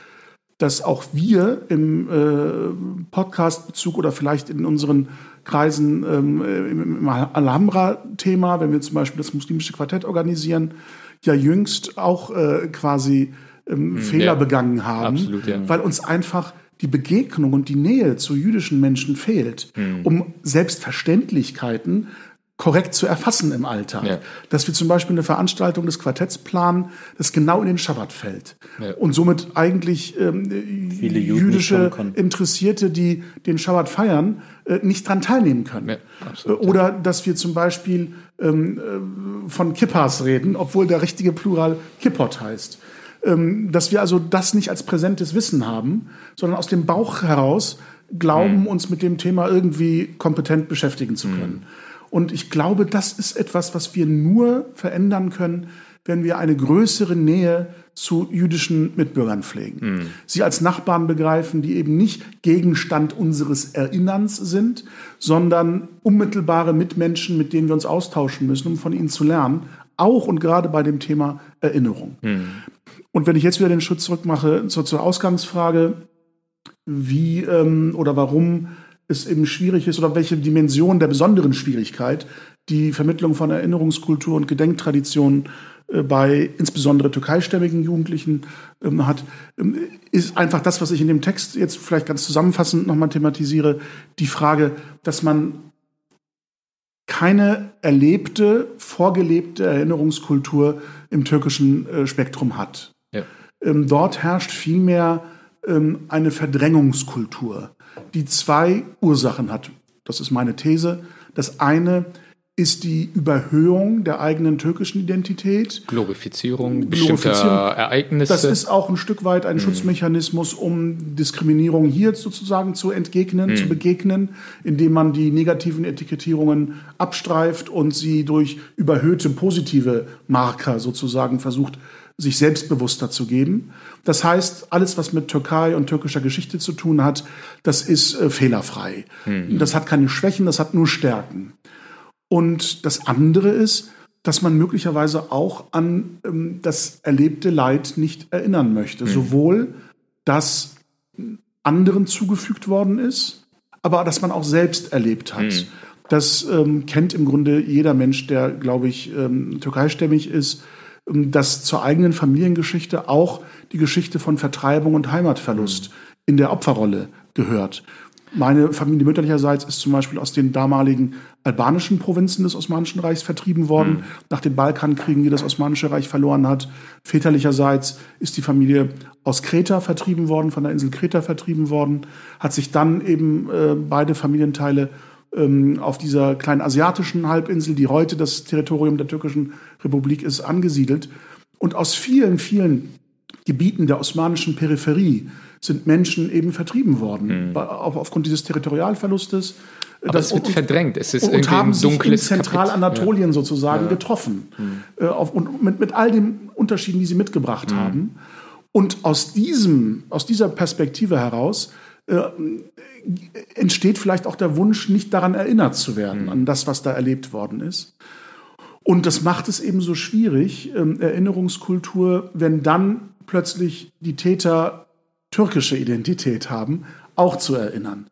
dass auch wir im äh, Podcast-Bezug oder vielleicht in unseren Kreisen ähm, im, im Alhambra-Thema, wenn wir zum Beispiel das muslimische Quartett organisieren, ja jüngst auch äh, quasi ähm, hm, Fehler ja, begangen haben, absolut, ja. weil uns einfach die Begegnung und die Nähe zu jüdischen Menschen fehlt, mhm. um Selbstverständlichkeiten korrekt zu erfassen im Alltag. Ja. Dass wir zum Beispiel eine Veranstaltung des Quartetts planen, das genau in den Schabbat fällt. Ja. Und somit eigentlich ähm, Viele jüdische Interessierte, die den Schabbat feiern, äh, nicht dran teilnehmen können. Ja, absolut, Oder dass wir zum Beispiel ähm, äh, von Kippas reden, obwohl der richtige Plural Kippot heißt. Ähm, dass wir also das nicht als präsentes Wissen haben, sondern aus dem Bauch heraus glauben, mhm. uns mit dem Thema irgendwie kompetent beschäftigen zu können. Mhm. Und ich glaube, das ist etwas, was wir nur verändern können, wenn wir eine größere Nähe zu jüdischen Mitbürgern pflegen. Mhm. Sie als Nachbarn begreifen, die eben nicht Gegenstand unseres Erinnerns sind, sondern unmittelbare Mitmenschen, mit denen wir uns austauschen müssen, um von ihnen zu lernen, auch und gerade bei dem Thema Erinnerung. Mhm. Und wenn ich jetzt wieder den Schritt zurück mache zur, zur Ausgangsfrage, wie ähm, oder warum es eben schwierig ist oder welche Dimension der besonderen Schwierigkeit die Vermittlung von Erinnerungskultur und Gedenktradition äh, bei insbesondere türkeistämmigen Jugendlichen ähm, hat, ähm, ist einfach das, was ich in dem Text jetzt vielleicht ganz zusammenfassend nochmal thematisiere, die Frage, dass man keine erlebte, vorgelebte Erinnerungskultur im türkischen äh, Spektrum hat. Ja. Ähm, dort herrscht vielmehr ähm, eine Verdrängungskultur, die zwei Ursachen hat. Das ist meine These. Das eine ist die Überhöhung der eigenen türkischen Identität. Glorifizierung bestimmter Ereignisse. Das ist auch ein Stück weit ein mhm. Schutzmechanismus, um Diskriminierung hier sozusagen zu entgegnen, mhm. zu begegnen, indem man die negativen Etikettierungen abstreift und sie durch überhöhte positive Marker sozusagen versucht sich selbstbewusster zu geben. Das heißt, alles, was mit Türkei und türkischer Geschichte zu tun hat, das ist äh, fehlerfrei. Mhm. Das hat keine Schwächen, das hat nur Stärken. Und das andere ist, dass man möglicherweise auch an ähm, das erlebte Leid nicht erinnern möchte. Mhm. Sowohl, dass anderen zugefügt worden ist, aber dass man auch selbst erlebt hat. Mhm. Das ähm, kennt im Grunde jeder Mensch, der, glaube ich, ähm, türkeistämmig ist ähm, dass zur eigenen Familiengeschichte auch die Geschichte von Vertreibung und Heimatverlust mhm. in der Opferrolle gehört. Meine Familie mütterlicherseits ist zum Beispiel aus den damaligen albanischen Provinzen des Osmanischen Reichs vertrieben worden, mhm. nach den Balkankriegen, die das Osmanische Reich verloren hat. Väterlicherseits ist die Familie aus Kreta vertrieben worden, von der Insel Kreta vertrieben worden, hat sich dann eben äh, beide Familienteile ähm, auf dieser kleinen asiatischen Halbinsel, die heute das Territorium der türkischen Republik ist, angesiedelt. Und aus vielen, vielen Gebieten der osmanischen Peripherie sind Menschen eben vertrieben worden, mhm. aufgrund dieses Territorialverlustes. Aber das es wird verdrängt. Es ist und, und haben sich in Zentralanatolien ja. sozusagen ja. getroffen. Mhm. Äh, auf, und mit, mit all den Unterschieden, die sie mitgebracht mhm. haben. Und aus, diesem, aus dieser Perspektive heraus äh, entsteht vielleicht auch der Wunsch, nicht daran erinnert zu werden, mhm. an das, was da erlebt worden ist. Und das macht es eben so schwierig, ähm, Erinnerungskultur, wenn dann plötzlich die Täter türkische Identität haben, auch zu erinnern.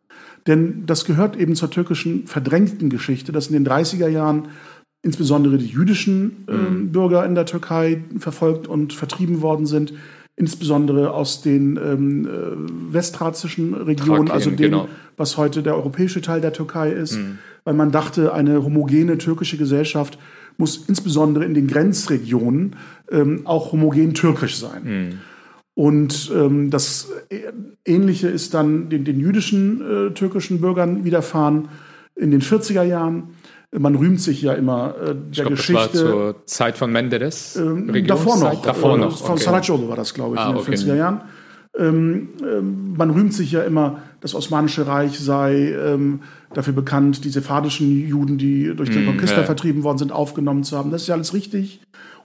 Denn das gehört eben zur türkischen verdrängten Geschichte, dass in den 30er Jahren insbesondere die jüdischen äh. Bürger in der Türkei verfolgt und vertrieben worden sind, insbesondere aus den ähm, äh, westthrazischen Regionen, Trakien, also dem, genau. was heute der europäische Teil der Türkei ist, mhm. weil man dachte, eine homogene türkische Gesellschaft muss insbesondere in den Grenzregionen ähm, auch homogen türkisch sein. Mhm. Und ähm, das Ähnliche ist dann den, den jüdischen äh, türkischen Bürgern widerfahren in den 40er Jahren. Man rühmt sich ja immer äh, der ich glaub, Geschichte. Das war zur Zeit von Menderes. Ähm, davor noch. Davor noch. Von okay. Sarajevo war das, glaube ich, ah, in den okay. 40er Jahren. Ähm, ähm, man rühmt sich ja immer, das Osmanische Reich sei ähm, dafür bekannt, die sephardischen Juden, die durch den mm, Konquister ja. vertrieben worden sind, aufgenommen zu haben. Das ist ja alles richtig.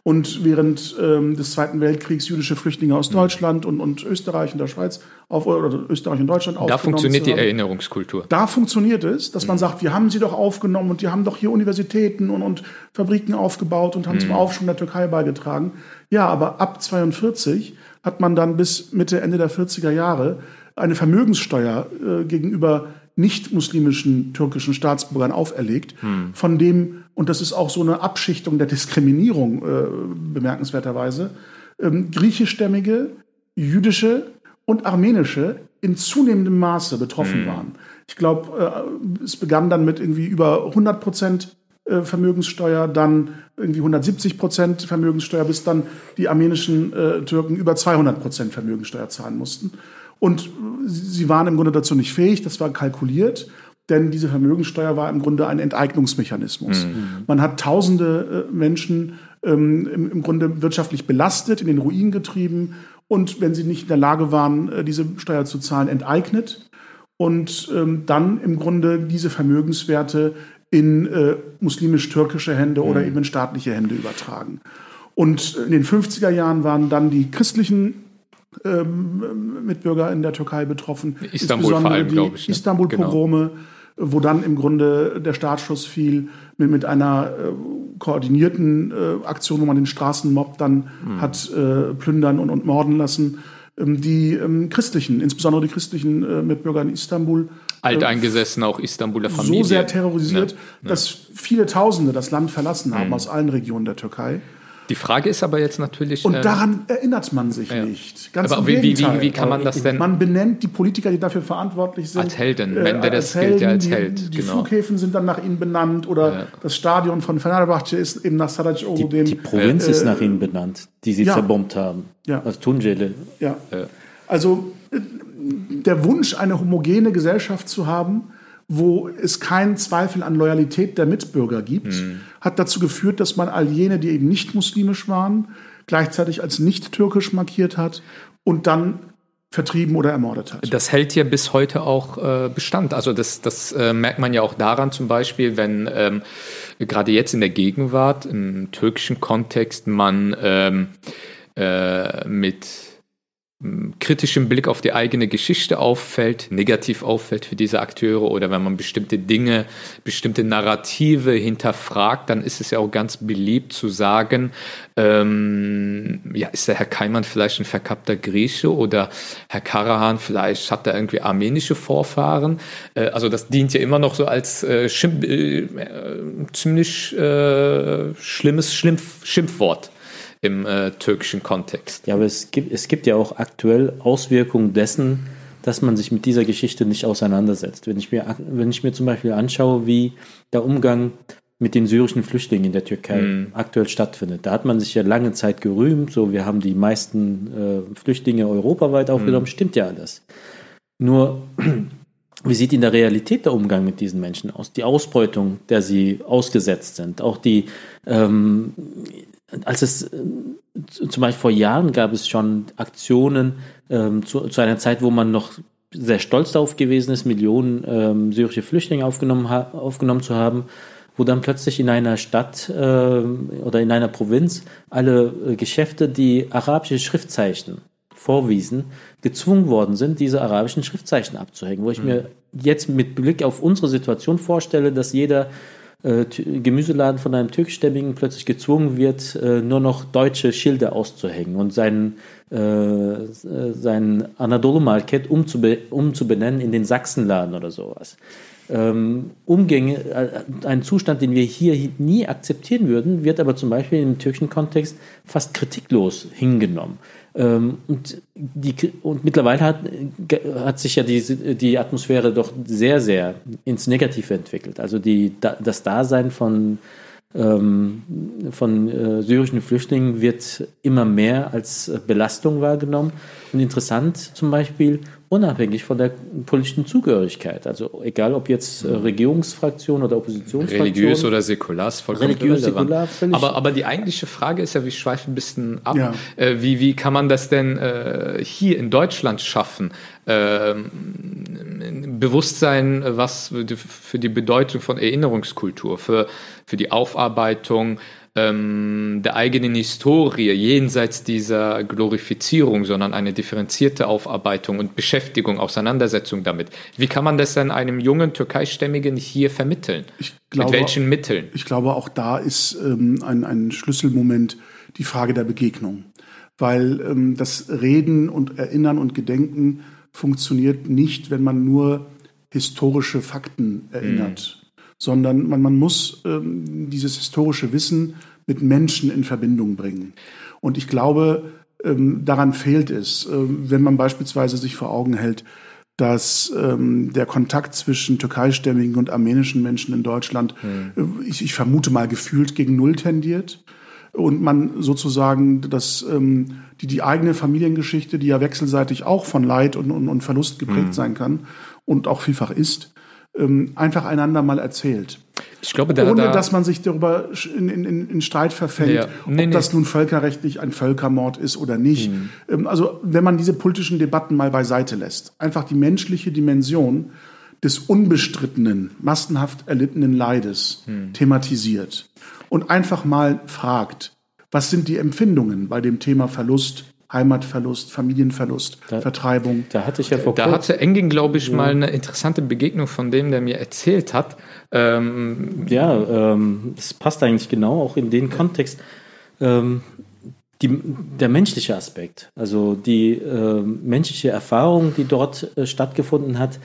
Und während ähm, des Zweiten Weltkriegs jüdische Flüchtlinge aus mhm. Deutschland und, und Österreich und der Schweiz auf, oder Österreich und Deutschland aufgenommen Da funktioniert die Erinnerungskultur. Da funktioniert es, dass man mhm. sagt, wir haben sie doch aufgenommen und die haben doch hier Universitäten und, und Fabriken aufgebaut und haben mhm. zum Aufschwung der Türkei beigetragen. Ja, aber ab 42 hat man dann bis Mitte, Ende der 40er Jahre eine Vermögenssteuer äh, gegenüber nicht-muslimischen türkischen Staatsbürgern auferlegt, hm. von dem, und das ist auch so eine Abschichtung der Diskriminierung äh, bemerkenswerterweise, ähm, griechischstämmige, jüdische und armenische in zunehmendem Maße betroffen hm. waren. Ich glaube, äh, es begann dann mit irgendwie über 100 Prozent äh, Vermögenssteuer, dann irgendwie 170 Prozent Vermögenssteuer, bis dann die armenischen äh, Türken über 200 Prozent Vermögenssteuer zahlen mussten. Und sie waren im Grunde dazu nicht fähig, das war kalkuliert, denn diese Vermögenssteuer war im Grunde ein Enteignungsmechanismus. Mhm. Man hat tausende äh, Menschen ähm, im, im, Grunde wirtschaftlich belastet, in den Ruin getrieben und wenn sie nicht in der Lage waren, äh, diese Steuer zu zahlen, enteignet und ähm, dann im Grunde diese Vermögenswerte in äh, muslimisch-türkische Hände mhm. oder eben in staatliche Hände übertragen. Und in den 50er Jahren waren dann die christlichen ähm, Mitbürger in der Türkei betroffen. Istanbul vor allem, glaube ich. Ne? Istanbul-Pogrome, genau. wo dann im Grunde der Startschuss fiel mit, mit einer äh, koordinierten äh, Aktion, wo man den Straßenmob dann hm. hat äh, plündern und, und morden lassen. Ähm, die ähm, christlichen, insbesondere die christlichen äh, Mitbürger in Istanbul, alteingesessen, auch Istanbuler Familie. So sehr terrorisiert, ne, ne. dass viele Tausende das Land verlassen haben hm. aus allen Regionen der Türkei. Die Frage ist aber jetzt natürlich. Und ähm, daran erinnert man sich ja. nicht. Ganz aber wie, wie, wie, wie, kann man das denn? Man benennt die Politiker, die dafür verantwortlich sind. Als Helden. Äh, Menderes als gilt ja als Held. Die, die genau. Flughäfen sind dann nach ihnen benannt oder ja. das Stadion von Fenerbahce ist eben nach Sarajevo. Die, dem, die Provinz äh, ist nach ihnen benannt, die sie ja. zerbombt haben. Ja. Als Tunjele. Ja. Also äh, der Wunsch, eine homogene Gesellschaft zu haben, wo es keinen Zweifel an Loyalität der Mitbürger gibt, mhm. hat dazu geführt, dass man all jene, die eben nicht muslimisch waren, gleichzeitig als nicht türkisch markiert hat und dann vertrieben oder ermordet hat. Das hält ja bis heute auch äh, Bestand. Also das, das äh, merkt man ja auch daran zum Beispiel, wenn ähm, gerade jetzt in der Gegenwart, im türkischen Kontext, man ähm, äh, mit kritischem Blick auf die eigene Geschichte auffällt, negativ auffällt für diese Akteure oder wenn man bestimmte Dinge, bestimmte Narrative hinterfragt, dann ist es ja auch ganz beliebt zu sagen, ähm, ja, ist der Herr Keimann vielleicht ein verkappter Grieche oder Herr Karahan vielleicht hat er irgendwie armenische Vorfahren. Äh, also das dient ja immer noch so als äh, Schimpf, äh, ziemlich äh, schlimmes Schimpf, Schimpfwort im äh, türkischen Kontext. Ja, aber es gibt, es gibt ja auch aktuell Auswirkungen dessen, dass man sich mit dieser Geschichte nicht auseinandersetzt. Wenn ich mir, wenn ich mir zum Beispiel anschaue, wie der Umgang mit den syrischen Flüchtlingen in der Türkei mm. aktuell stattfindet. Da hat man sich ja lange Zeit gerühmt, so wir haben die meisten äh, Flüchtlinge europaweit aufgenommen, mm. stimmt ja alles. Nur, (clears throat) wie sieht in der Realität der Umgang mit diesen Menschen aus? Die Ausbeutung, der sie ausgesetzt sind, auch die ähm, als es äh, zum Beispiel vor Jahren gab es schon Aktionen ähm, zu, zu, einer Zeit, wo man noch sehr stolz darauf gewesen ist, Millionen ähm, syrische Flüchtlinge aufgenommen, aufgenommen zu haben, wo dann plötzlich in einer Stadt äh, oder in einer Provinz alle äh, Geschäfte, die arabische Schriftzeichen vorwiesen, gezwungen worden sind, diese arabischen Schriftzeichen abzuhängen. Wo ich mhm. mir jetzt mit Blick auf unsere Situation vorstelle, dass jeder äh, Gemüseladen von einem türkischstämmigen plötzlich gezwungen wird, äh, nur noch deutsche Schilder auszuhängen und seinen, äh, seinen Anadolu-Market umzube umzubenennen in den Sachsenladen oder sowas. Ähm, Umgänge, äh, ein Zustand, den wir hier nie akzeptieren würden, wird aber zum Beispiel im türkischen Kontext fast kritiklos hingenommen. Ähm, und, die, und mittlerweile hat, hat sich ja die, die Atmosphäre doch sehr, sehr ins Negative entwickelt. Also die, das Dasein von ähm, von äh, syrischen Flüchtlingen wird immer mehr als Belastung wahrgenommen. Und interessant zum Beispiel, unabhängig von der politischen Zugehörigkeit. Also egal ob jetzt äh, Regierungsfraktion oder Oppositionsfraktion. Religiös oder säkular ist vollkommen Religiös, säkular, völlig aber, aber die eigentliche Frage ist ja, wir schweifen ein bisschen ab. Ja. Äh, wie, wie kann man das denn äh, hier in Deutschland schaffen? Ähm, Bewusstsein, was für die Bedeutung von Erinnerungskultur, für, für die Aufarbeitung ähm, der eigenen Historie jenseits dieser Glorifizierung, sondern eine differenzierte Aufarbeitung und Beschäftigung, Auseinandersetzung damit. Wie kann man das dann einem jungen Türkeistämmigen hier vermitteln? Glaube, Mit welchen Mitteln? Ich glaube, auch da ist ähm, ein, ein Schlüsselmoment die Frage der Begegnung. Weil ähm, das Reden und Erinnern und Gedenken funktioniert nicht, wenn man nur historische Fakten erinnert, mhm. sondern man, man muss ähm, dieses historische Wissen mit Menschen in Verbindung bringen. Und ich glaube, ähm, daran fehlt es, äh, wenn man beispielsweise sich vor Augen hält, dass ähm, der Kontakt zwischen türkeistämmigen und armenischen Menschen in Deutschland, mhm. ich, ich, vermute mal, gefühlt gegen Null tendiert. Und man sozusagen das, ähm, die, die eigene Familiengeschichte, die ja wechselseitig auch von Leid und, und, und Verlust geprägt mhm. sein kann und auch vielfach ist, ähm, einfach einander mal erzählt. Ich glaube, da, Ohne da, dass man sich darüber in, in, in Streit verfällt, ja. nee, ob nee. das nun völkerrechtlich ein Völkermord ist oder nicht. Mhm. Also wenn man diese politischen Debatten mal beiseite lässt, einfach die menschliche Dimension des unbestrittenen, massenhaft erlittenen Leides mhm. thematisiert und einfach mal fragt, was sind die Empfindungen bei dem Thema Verlust, Heimatverlust, Familienverlust, da, Vertreibung. Da hatte ich ja vor Da hatte Engin, glaube ich, ja. mal eine interessante Begegnung von dem, der mir erzählt hat. Ähm, ja, ähm, es passt eigentlich genau auch in den Kontext. Ähm, die, der menschliche Aspekt, also die äh, menschliche Erfahrung, die dort äh, stattgefunden hat.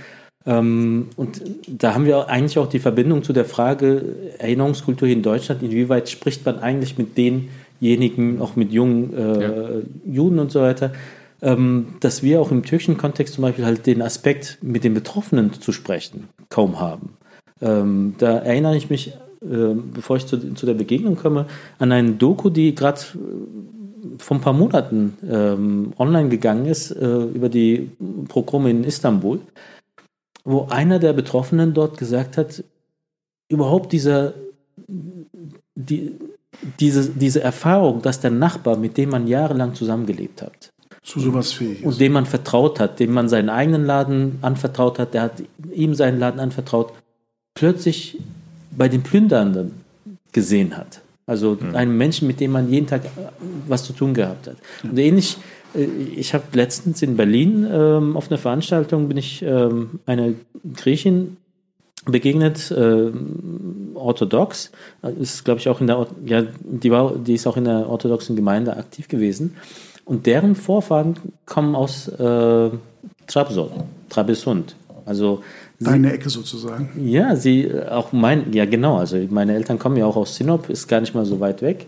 Ähm, und da haben wir eigentlich auch die Verbindung zu der Frage Erinnerungskultur hier in Deutschland. Inwieweit spricht man eigentlich mit den denjenigen, auch mit jungen äh, ja. Juden und so weiter, ähm, dass wir auch im türkischen Kontext zum Beispiel halt den Aspekt mit den Betroffenen zu sprechen kaum haben. Ähm, da erinnere ich mich, äh, bevor ich zu, zu, der Begegnung komme, an eine Doku, die gerade äh, vor ein paar Monaten ähm, online gegangen ist äh, über die Programme in Istanbul, wo einer der Betroffenen dort gesagt hat, überhaupt dieser die, diese, diese Erfahrung, dass der Nachbar, mit dem man jahrelang zusammengelebt hat, zu sowas fähig ist. Und dem man vertraut hat, dem man seinen eigenen Laden anvertraut hat, der hat ihm seinen Laden anvertraut, plötzlich bei den Plündernden gesehen hat. Also mhm. einem Menschen, mit dem man jeden Tag was zu tun gehabt hat. Ja. Und ähnlich, äh, ich habe letztens in Berlin ähm, auf einer Veranstaltung bin ich ähm, eine Griechin begegnet, äh, orthodox, ist glaube ich auch in der, ja, die war, die ist auch in der orthodoxen Gemeinde aktiv gewesen und deren Vorfahren kommen aus äh, Trabzon, Trabesund, also Deine Ecke sozusagen. Ja, sie auch mein, ja genau, also meine Eltern kommen ja auch aus Sinop, ist gar nicht mal so weit weg.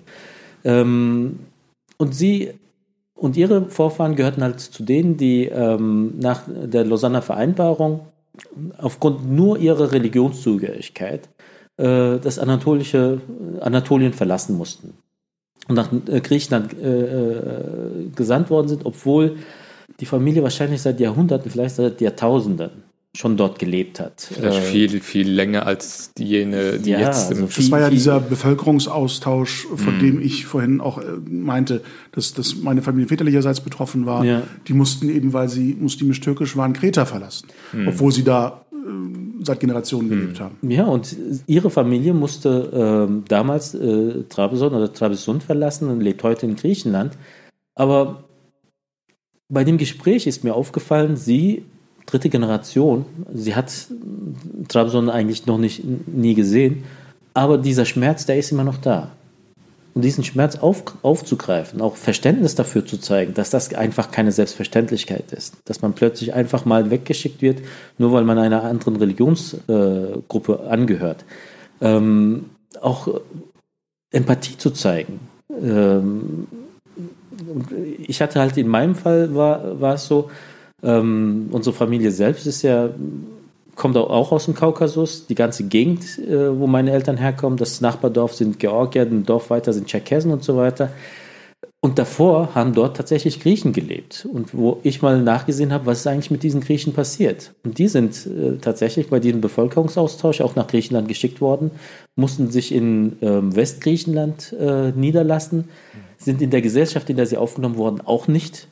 Ähm, und sie und ihre Vorfahren gehörten halt zu denen, die ähm, nach der Lausanner Vereinbarung aufgrund nur ihrer Religionszugehörigkeit äh, das anatolische Anatolien verlassen mussten und nach äh, Griechenland äh, äh, gesandt worden sind, obwohl die Familie wahrscheinlich seit Jahrhunderten, vielleicht seit Jahrtausenden schon dort gelebt hat. Vielleicht äh, viel, viel länger als jene, die ja, jetzt im also Das war ja dieser Bevölkerungsaustausch, von mm. dem ich vorhin auch äh, meinte, dass, dass meine Familie väterlicherseits betroffen war. Ja. Die mussten eben, weil sie muslimisch-türkisch waren, Kreta verlassen, mm. obwohl sie da äh, seit Generationen gelebt mm. haben. Ja, und ihre Familie musste äh, damals äh, Trabzon oder Trabzon verlassen und lebt heute in Griechenland. Aber bei dem Gespräch ist mir aufgefallen, sie dritte Generation. Sie hat Trabzon eigentlich noch nicht nie gesehen. aber dieser Schmerz, der ist immer noch da. Und diesen Schmerz auf, aufzugreifen, auch Verständnis dafür zu zeigen, dass das einfach keine Selbstverständlichkeit ist. Dass man plötzlich einfach mal weggeschickt wird, nur weil man einer anderen Religionsgruppe äh, angehört. Ähm, auch Empathie zu zeigen. Ähm, ich hatte halt in meinem Fall war, war es so, ähm, unsere Familie selbst ist ja kommt auch aus dem Kaukasus. Die ganze Gegend, äh, wo meine Eltern herkommen, das Nachbardorf sind Georgier, ein Dorf weiter sind Tscherkessen und so weiter. Und davor haben dort tatsächlich Griechen gelebt. Und wo ich mal nachgesehen habe, was ist eigentlich mit diesen Griechen passiert. Und die sind äh, tatsächlich bei diesem Bevölkerungsaustausch auch nach Griechenland geschickt worden, mussten sich in äh, Westgriechenland äh, niederlassen, sind in der Gesellschaft, in der sie aufgenommen wurden, auch nicht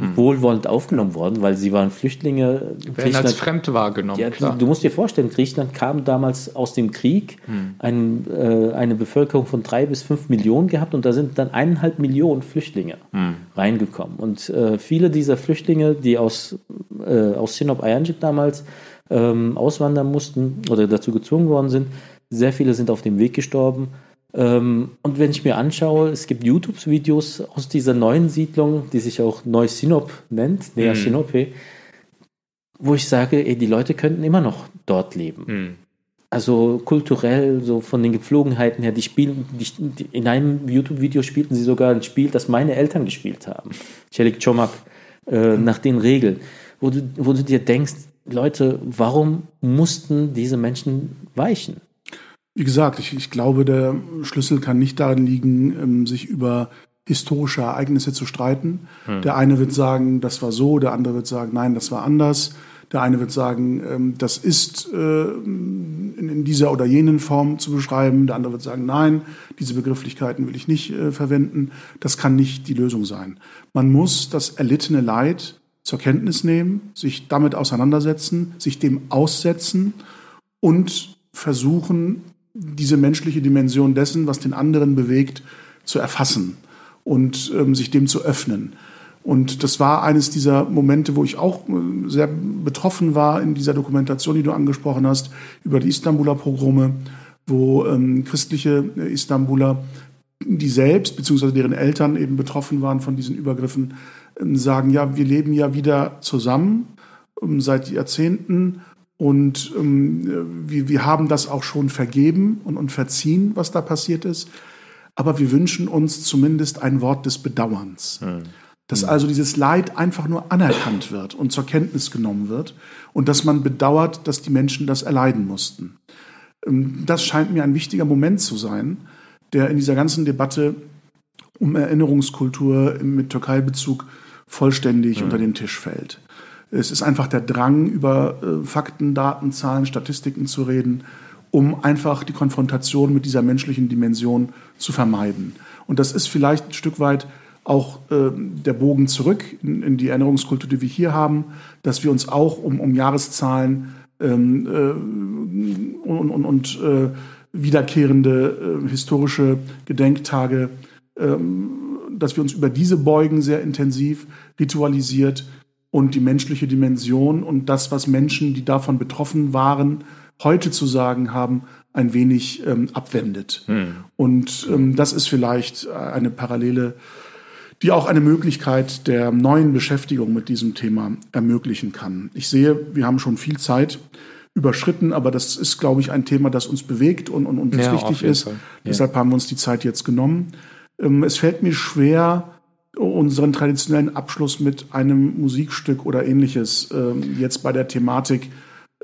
hm. wohlwollend aufgenommen worden, weil sie waren Flüchtlinge. Werden als fremd wahrgenommen. Ja, du, du, musst dir vorstellen, Griechenland kam damals aus dem Krieg, hm. ein, äh, eine Bevölkerung von drei bis fünf Millionen gehabt und da sind dann eineinhalb Millionen Flüchtlinge hm. reingekommen. Und äh, viele dieser Flüchtlinge, die aus, äh, aus Sinop Ayanjit damals ähm, auswandern mussten oder dazu gezwungen worden sind, sehr viele sind auf dem Weg gestorben und wenn ich mir anschaue, es gibt YouTube-Videos aus dieser neuen Siedlung, die sich auch Neu-Sinop nennt, Nea mhm. Sinope, wo ich sage, ey, die Leute könnten immer noch dort leben. Mhm. Also kulturell, so von den Gepflogenheiten her, die spielen, die, in einem YouTube-Video spielten sie sogar ein Spiel, das meine Eltern gespielt haben. Celik Chomak, äh, nach den Regeln. Wo du, wo du dir denkst, Leute, warum mussten diese Menschen weichen? Wie gesagt, ich, ich glaube, der Schlüssel kann nicht darin liegen, ähm, sich über historische Ereignisse zu streiten. Hm. Der eine wird sagen, das war so, der andere wird sagen, nein, das war anders. Der eine wird sagen, ähm, das ist äh, in, dieser oder jenen Form zu beschreiben. Der andere wird sagen, nein, diese Begrifflichkeiten will ich nicht äh, verwenden. Das kann nicht die Lösung sein. Man muss das erlittene Leid zur Kenntnis nehmen, sich damit auseinandersetzen, sich dem aussetzen und versuchen, diese menschliche Dimension dessen, was den anderen bewegt, zu erfassen und ähm, sich dem zu öffnen. Und das war eines dieser Momente, wo ich auch äh, sehr betroffen war in dieser Dokumentation, die du angesprochen hast, über die Istanbuler Pogrome, wo ähm, christliche äh, Istanbuler, die selbst bzw. deren Eltern eben betroffen waren von diesen Übergriffen, äh, sagen, ja, wir leben ja wieder zusammen ähm, seit Jahrzehnten und ähm, wir, wir haben das auch schon vergeben und, und verziehen, was da passiert ist. Aber wir wünschen uns zumindest ein Wort des Bedauerns. Mhm. Dass hm. also dieses Leid einfach nur anerkannt wird und zur Kenntnis genommen wird und dass man bedauert, dass die Menschen das erleiden mussten. Ähm, das scheint mir ein wichtiger Moment zu sein, der in dieser ganzen Debatte um Erinnerungskultur mit Türkei-Bezug vollständig mhm. unter den Tisch fällt. Es ist einfach der Drang, über äh, Fakten, Daten, Zahlen, Statistiken zu reden, um einfach die Konfrontation mit dieser menschlichen Dimension zu vermeiden. Und das ist vielleicht ein Stück weit auch äh, der Bogen zurück in, in, die Erinnerungskultur, die wir hier haben, dass wir uns auch um, um Jahreszahlen ähm, äh, und, und, und äh, wiederkehrende äh, historische Gedenktage, ähm, dass wir uns über diese beugen, sehr intensiv ritualisiert und die menschliche Dimension und das, was Menschen, die davon betroffen waren, heute zu sagen haben, ein wenig ähm, abwendet. Hm. Und ähm, das ist vielleicht eine Parallele, die auch eine Möglichkeit der neuen Beschäftigung mit diesem Thema ermöglichen kann. Ich sehe, wir haben schon viel Zeit überschritten, aber das ist, glaube ich, ein Thema, das uns bewegt und, und uns ja, wichtig ist. Ja. Deshalb haben wir uns die Zeit jetzt genommen. Ähm, es fällt mir schwer, unseren traditionellen Abschluss mit einem Musikstück oder ähnliches ähm, jetzt bei der Thematik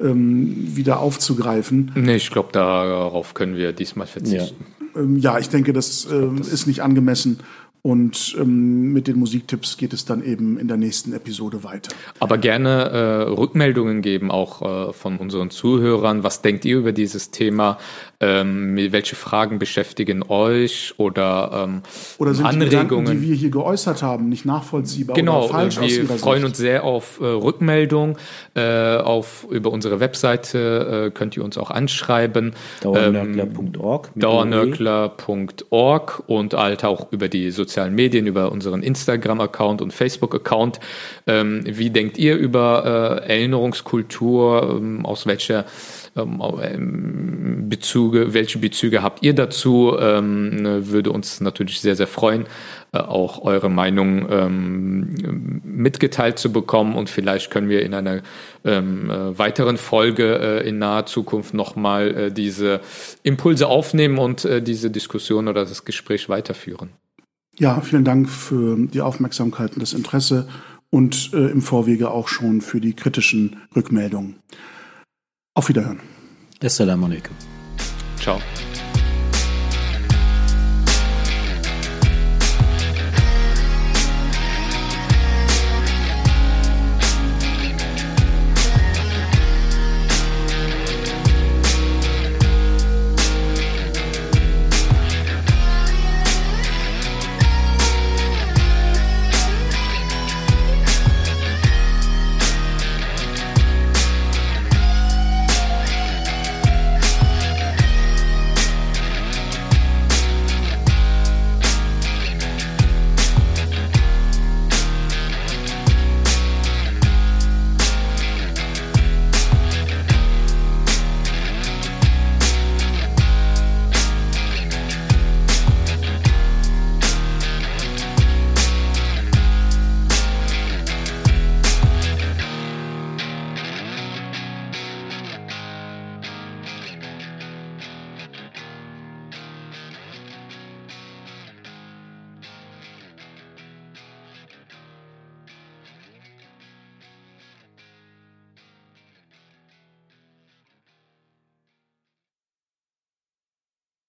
ähm, wieder aufzugreifen. Nee, ich glaube, darauf können wir diesmal verzichten. Ja, ähm, ja ich denke, das, ich glaub, das ist nicht angemessen. Und ähm, mit den Musiktipps geht es dann eben in der nächsten Episode weiter. Aber gerne äh, Rückmeldungen geben, auch äh, von unseren Zuhörern. Was denkt ihr über dieses Thema? Ähm, welche Fragen beschäftigen euch oder, ähm, oder sind Anregungen? Die, die wir hier geäußert haben, nicht nachvollziehbar genau, oder falsch wir freuen Sicht. uns sehr auf äh, Rückmeldung. Äh, auf, über unsere Webseite äh, könnt ihr uns auch anschreiben. Dauernörkler.org. Ähm, Dauernörkler.org und halt auch über die sozialen sozialen Medien, über unseren Instagram-Account und Facebook-Account. Ähm, wie denkt ihr über äh, Erinnerungskultur? Ähm, aus welcher ähm, ähm, Bezüge, welche Bezüge habt ihr dazu? Ähm, würde uns natürlich sehr, sehr freuen, äh, auch eure Meinung ähm, mitgeteilt zu bekommen und vielleicht können wir in einer äh, weiteren Folge äh, in naher Zukunft nochmal äh, diese Impulse aufnehmen und äh, diese Diskussion oder das Gespräch weiterführen. Ja, vielen Dank für die Aufmerksamkeit und das Interesse und äh, im Vorwege auch schon für die kritischen Rückmeldungen. Auf Wiederhören. Assalamu alaikum. Ciao.